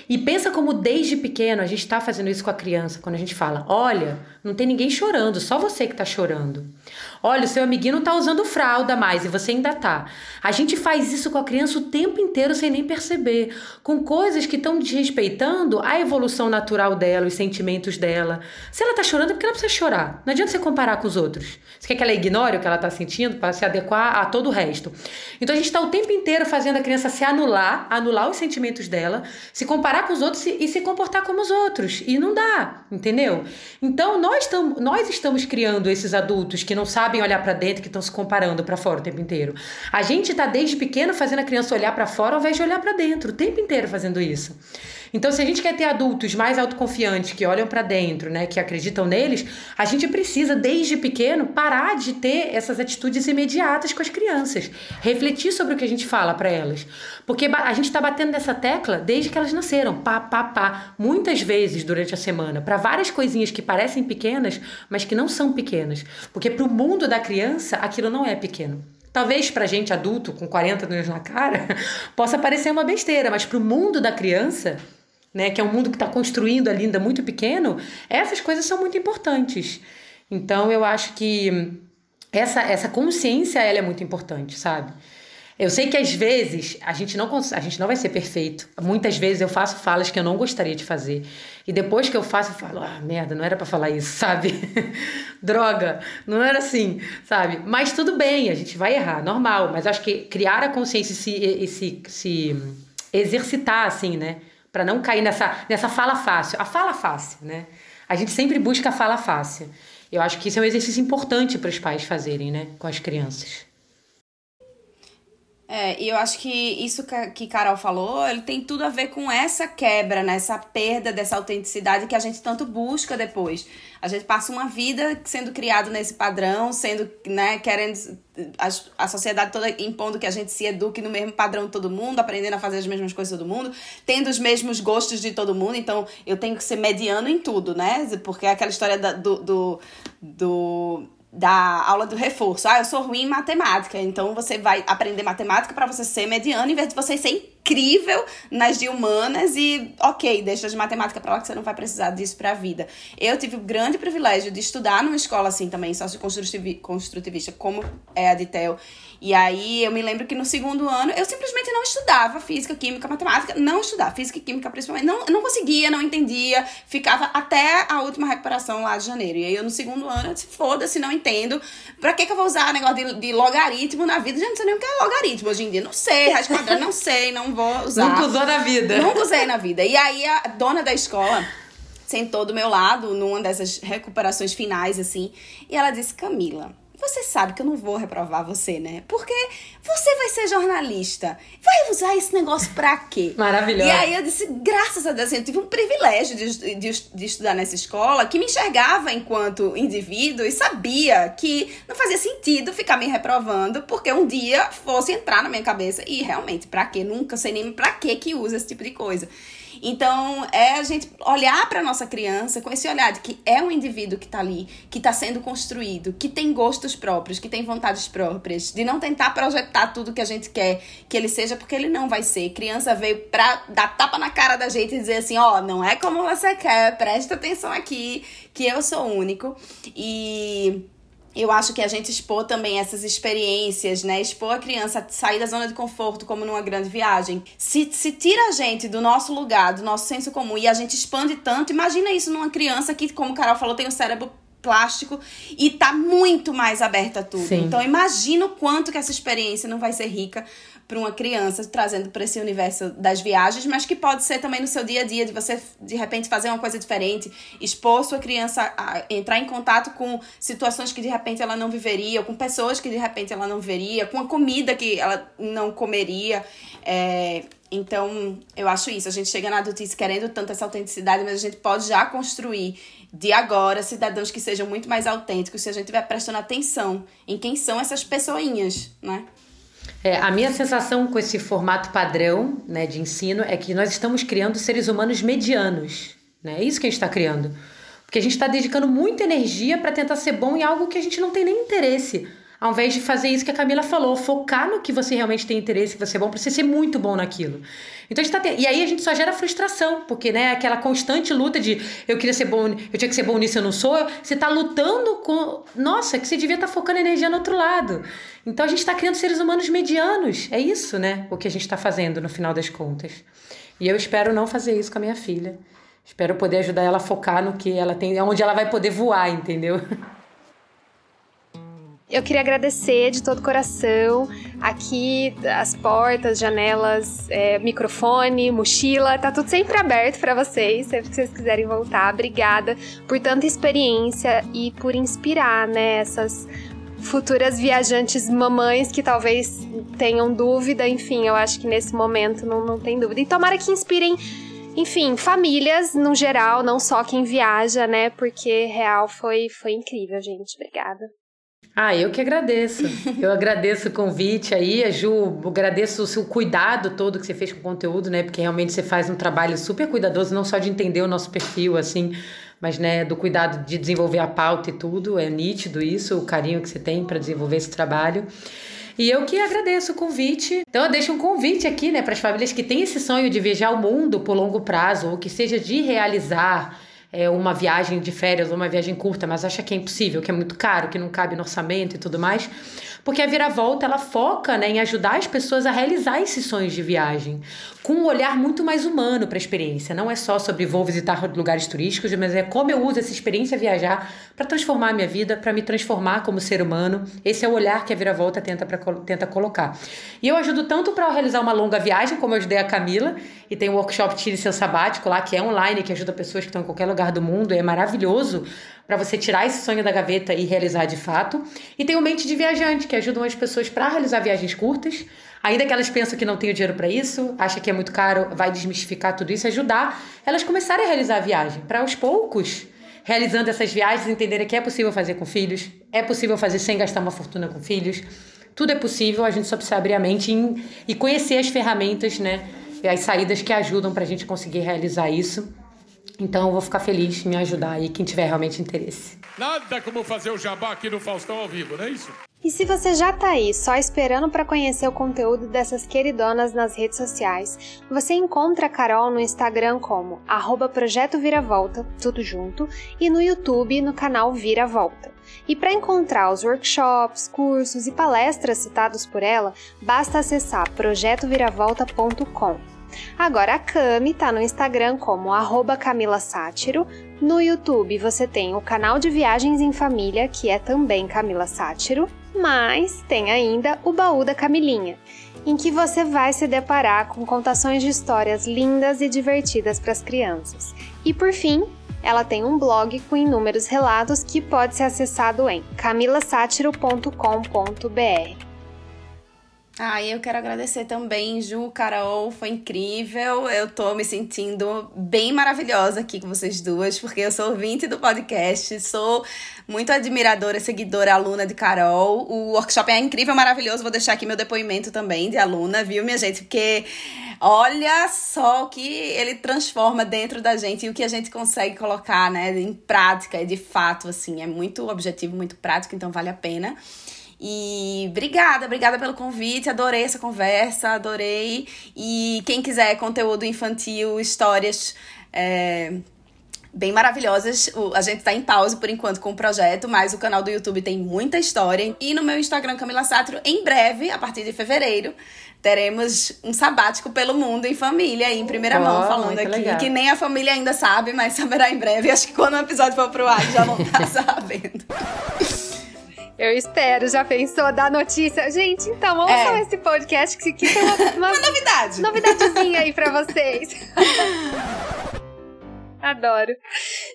E pensa como desde pequeno a gente está fazendo isso com a criança, quando a gente fala: olha, não tem ninguém chorando, só você que está chorando. Olha, o seu amiguinho não tá usando fralda mais e você ainda tá. A gente faz isso com a criança o tempo inteiro sem nem perceber, com coisas que estão desrespeitando a evolução natural dela, os sentimentos dela. Se ela tá chorando, é porque ela precisa chorar. Não adianta você comparar com os outros. Você quer que ela ignore o que ela tá sentindo para se adequar a todo o resto. Então a gente tá o tempo inteiro fazendo a criança se anular, anular os sentimentos dela, se comparar com os outros e se comportar como os outros. E não dá, entendeu? Então nós, tam, nós estamos criando esses adultos que não sabem olhar para dentro, que estão se comparando para fora o tempo inteiro. A gente tá desde pequeno fazendo a criança olhar para fora ao invés de olhar para dentro, o tempo inteiro fazendo isso. Então, se a gente quer ter adultos mais autoconfiantes, que olham para dentro, né, que acreditam neles, a gente precisa, desde pequeno, parar de ter essas atitudes imediatas com as crianças. Refletir sobre o que a gente fala para elas. Porque a gente está batendo nessa tecla desde que elas nasceram, pá, pá, pá, muitas vezes durante a semana, para várias coisinhas que parecem pequenas, mas que não são pequenas. Porque para o mundo da criança, aquilo não é pequeno. Talvez para gente adulto, com 40 anos na cara, possa parecer uma besteira, mas para o mundo da criança, né, que é um mundo que está construindo ali ainda muito pequeno, essas coisas são muito importantes. Então eu acho que essa, essa consciência ela é muito importante, sabe? Eu sei que às vezes a gente não a gente não vai ser perfeito. Muitas vezes eu faço falas que eu não gostaria de fazer. E depois que eu faço, eu falo: "Ah, merda, não era para falar isso", sabe? Droga, não era assim, sabe? Mas tudo bem, a gente vai errar, normal, mas acho que criar a consciência e se, e se, se exercitar assim, né? Para não cair nessa nessa fala fácil. A fala fácil, né? A gente sempre busca a fala fácil. Eu acho que isso é um exercício importante para os pais fazerem, né, com as crianças.
É, e eu acho que isso que Carol falou, ele tem tudo a ver com essa quebra, né? Essa perda dessa autenticidade que a gente tanto busca depois. A gente passa uma vida sendo criado nesse padrão, sendo, né, querendo a, a sociedade toda impondo que a gente se eduque no mesmo padrão de todo mundo, aprendendo a fazer as mesmas coisas todo mundo, tendo os mesmos gostos de todo mundo. Então, eu tenho que ser mediano em tudo, né? Porque é aquela história da, do, do, do da aula do reforço. Ah, eu sou ruim em matemática, então você vai aprender matemática para você ser mediano, em vez de você ser incrível nas de humanas e, ok, deixa de matemática para lá que você não vai precisar disso para a vida. Eu tive o grande privilégio de estudar numa escola assim também, sócio-construtivista, como é a de Theo, e aí eu me lembro que no segundo ano eu simplesmente não estudava física, química, matemática, não estudava, física e química principalmente, não, não conseguia, não entendia, ficava até a última recuperação lá de janeiro. E aí eu no segundo ano eu disse, foda-se, não entendo. Pra que, que eu vou usar negócio de, de logaritmo na vida? Já não sei nem o que é logaritmo hoje em dia. Não sei, raiz quadrada, não sei, não vou usar.
Nunca usou na vida.
Nunca usei na vida. E aí a dona da escola sentou do meu lado numa dessas recuperações finais, assim, e ela disse, Camila você sabe que eu não vou reprovar você, né? Porque você vai ser jornalista. Vai usar esse negócio pra quê?
Maravilhoso.
E aí eu disse, graças a Deus, eu tive um privilégio de, de, de, estudar nessa escola que me enxergava enquanto indivíduo e sabia que não fazia sentido ficar me reprovando porque um dia fosse entrar na minha cabeça. E realmente, pra quê? Nunca sei nem pra quê que usa esse tipo de coisa. Então, é a gente olhar para nossa criança com esse olhar de que é um indivíduo que está ali, que está sendo construído, que tem gostos próprios, que tem vontades próprias, de não tentar projetar tudo que a gente quer que ele seja, porque ele não vai ser. Criança veio para dar tapa na cara da gente e dizer assim: ó, oh, não é como você quer, presta atenção aqui, que eu sou único. E eu acho que a gente expor também essas experiências, né? Expor a criança a sair da zona de conforto, como numa grande viagem. Se, se tira a gente do nosso lugar, do nosso senso comum, e a gente expande tanto, imagina isso numa criança que, como o Carol falou, tem o cérebro plástico e tá muito mais aberta a tudo. Sim. Então imagina o quanto que essa experiência não vai ser rica para uma criança, trazendo para esse universo das viagens, mas que pode ser também no seu dia a dia, de você de repente fazer uma coisa diferente, expor sua criança a entrar em contato com situações que de repente ela não viveria, com pessoas que de repente ela não veria, com a comida que ela não comeria. É, então, eu acho isso. A gente chega na adultice querendo tanto essa autenticidade, mas a gente pode já construir de agora cidadãos que sejam muito mais autênticos se a gente estiver prestando atenção em quem são essas pessoinhas, né?
É, a minha sensação com esse formato padrão né, de ensino é que nós estamos criando seres humanos medianos. Né? É isso que a gente está criando. Porque a gente está dedicando muita energia para tentar ser bom em algo que a gente não tem nem interesse. Ao invés de fazer isso que a Camila falou, focar no que você realmente tem interesse, que você é bom, pra você ser muito bom naquilo. Então a tá te... E aí a gente só gera frustração, porque, né, aquela constante luta de eu queria ser bom, eu tinha que ser bom nisso, eu não sou. Você tá lutando com. Nossa, que você devia estar tá focando energia no outro lado. Então a gente tá criando seres humanos medianos. É isso, né? O que a gente tá fazendo no final das contas. E eu espero não fazer isso com a minha filha. Espero poder ajudar ela a focar no que ela tem, onde ela vai poder voar, entendeu?
Eu queria agradecer de todo coração. Aqui, as portas, janelas, é, microfone, mochila, tá tudo sempre aberto para vocês, sempre que vocês quiserem voltar. Obrigada por tanta experiência e por inspirar, né, essas futuras viajantes mamães que talvez tenham dúvida. Enfim, eu acho que nesse momento não, não tem dúvida. E tomara que inspirem enfim, famílias no geral, não só quem viaja, né? Porque real foi, foi incrível, gente. Obrigada.
Ah, eu que agradeço. Eu agradeço o convite aí, a Ju, agradeço o seu cuidado todo que você fez com o conteúdo, né? Porque realmente você faz um trabalho super cuidadoso, não só de entender o nosso perfil, assim, mas né, do cuidado de desenvolver a pauta e tudo. É nítido isso, o carinho que você tem para desenvolver esse trabalho. E eu que agradeço o convite. Então eu deixo um convite aqui, né, para as famílias que têm esse sonho de viajar o mundo por longo prazo, ou que seja de realizar é, uma viagem de férias ou uma viagem curta, mas acha que é impossível, que é muito caro, que não cabe no orçamento e tudo mais. Porque a Viravolta, ela foca né, em ajudar as pessoas a realizar esses sonhos de viagem, com um olhar muito mais humano para a experiência. Não é só sobre vou visitar lugares turísticos, mas é como eu uso essa experiência viajar para transformar a minha vida, para me transformar como ser humano. Esse é o olhar que a Viravolta tenta, pra, tenta colocar. E eu ajudo tanto para realizar uma longa viagem, como eu ajudei a Camila, e tem o workshop Tire Seu Sabático lá, que é online, que ajuda pessoas que estão em qualquer lugar do mundo, é maravilhoso para você tirar esse sonho da gaveta e realizar de fato. E tem o Mente de Viajante, que ajudam as pessoas para realizar viagens curtas, ainda que elas pensam que não tem o dinheiro para isso, acha que é muito caro, vai desmistificar tudo isso, ajudar elas começarem a realizar a viagem, para aos poucos realizando essas viagens, entenderem que é possível fazer com filhos, é possível fazer sem gastar uma fortuna com filhos. Tudo é possível, a gente só precisa abrir a mente e conhecer as ferramentas, né? E as saídas que ajudam para a gente conseguir realizar isso. Então eu vou ficar feliz em me ajudar aí quem tiver realmente interesse.
Nada como fazer o jabá aqui no Faustão ao vivo, não é isso?
E se você já tá aí só esperando para conhecer o conteúdo dessas queridonas nas redes sociais, você encontra a Carol no Instagram como arroba Projeto Viravolta, tudo junto, e no YouTube no canal Viravolta. E para encontrar os workshops, cursos e palestras citados por ela, basta acessar projetoviravolta.com. Agora a Cami tá no Instagram como Camila Sátiro. No YouTube você tem o canal de Viagens em Família, que é também Camila Sátiro. Mas tem ainda o Baú da Camilinha, em que você vai se deparar com contações de histórias lindas e divertidas para as crianças. E por fim, ela tem um blog com inúmeros relatos que pode ser acessado em camilasátiro.com.br.
Ah, eu quero agradecer também, Ju, Carol, foi incrível. Eu tô me sentindo bem maravilhosa aqui com vocês duas, porque eu sou ouvinte do podcast, sou muito admiradora, seguidora, aluna de Carol. O workshop é incrível, maravilhoso. Vou deixar aqui meu depoimento também de aluna, viu, minha gente? Porque olha só o que ele transforma dentro da gente e o que a gente consegue colocar, né, em prática e de fato, assim, é muito objetivo, muito prático, então vale a pena. E obrigada, obrigada pelo convite. Adorei essa conversa, adorei. E quem quiser conteúdo infantil, histórias. É, bem maravilhosas. A gente tá em pausa por enquanto com o projeto, mas o canal do YouTube tem muita história. E no meu Instagram, Camila Sátiro, em breve, a partir de fevereiro, teremos um sabático pelo mundo em família, em primeira oh, mão, falando aqui. Legal. Que nem a família ainda sabe, mas saberá em breve. Acho que quando o episódio for pro ar, já vão estar sabendo.
Eu espero, já pensou dar notícia? Gente, então, ouçam é. esse podcast que, que tem uma,
uma, uma novidade.
Novidadezinha aí pra vocês. Adoro.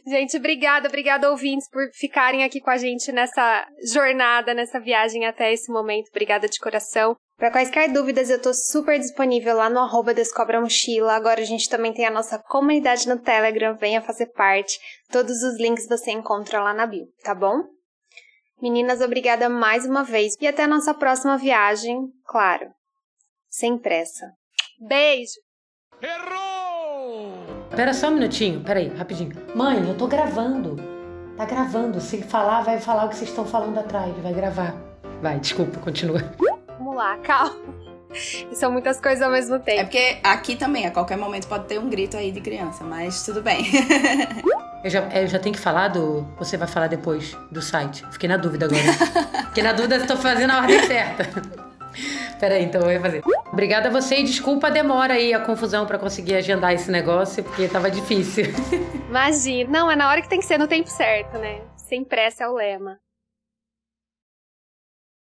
Gente, obrigada, obrigada ouvintes por ficarem aqui com a gente nessa jornada, nessa viagem até esse momento. Obrigada de coração. Para quaisquer dúvidas, eu tô super disponível lá no arroba Descobra Mochila. Agora a gente também tem a nossa comunidade no Telegram, venha fazer parte. Todos os links você encontra lá na bio, tá bom? Meninas, obrigada mais uma vez e até a nossa próxima viagem, claro, sem pressa. Beijo!
Errou!
Pera só um minutinho, peraí, rapidinho. Mãe, eu tô gravando. Tá gravando. Se falar, vai falar o que vocês estão falando atrás, vai gravar. Vai, desculpa, continua.
Vamos lá, calma. São muitas coisas ao mesmo tempo.
É porque aqui também, a qualquer momento, pode ter um grito aí de criança, mas tudo bem.
Eu já, eu já tenho que falar do. Você vai falar depois do site. Fiquei na dúvida agora. Fiquei na dúvida se tô fazendo a ordem certa. Peraí, então eu vou fazer. Obrigada a você e desculpa a demora aí, a confusão para conseguir agendar esse negócio, porque tava difícil.
Imagina. Não, é na hora que tem que ser no tempo certo, né? Sem pressa é o lema.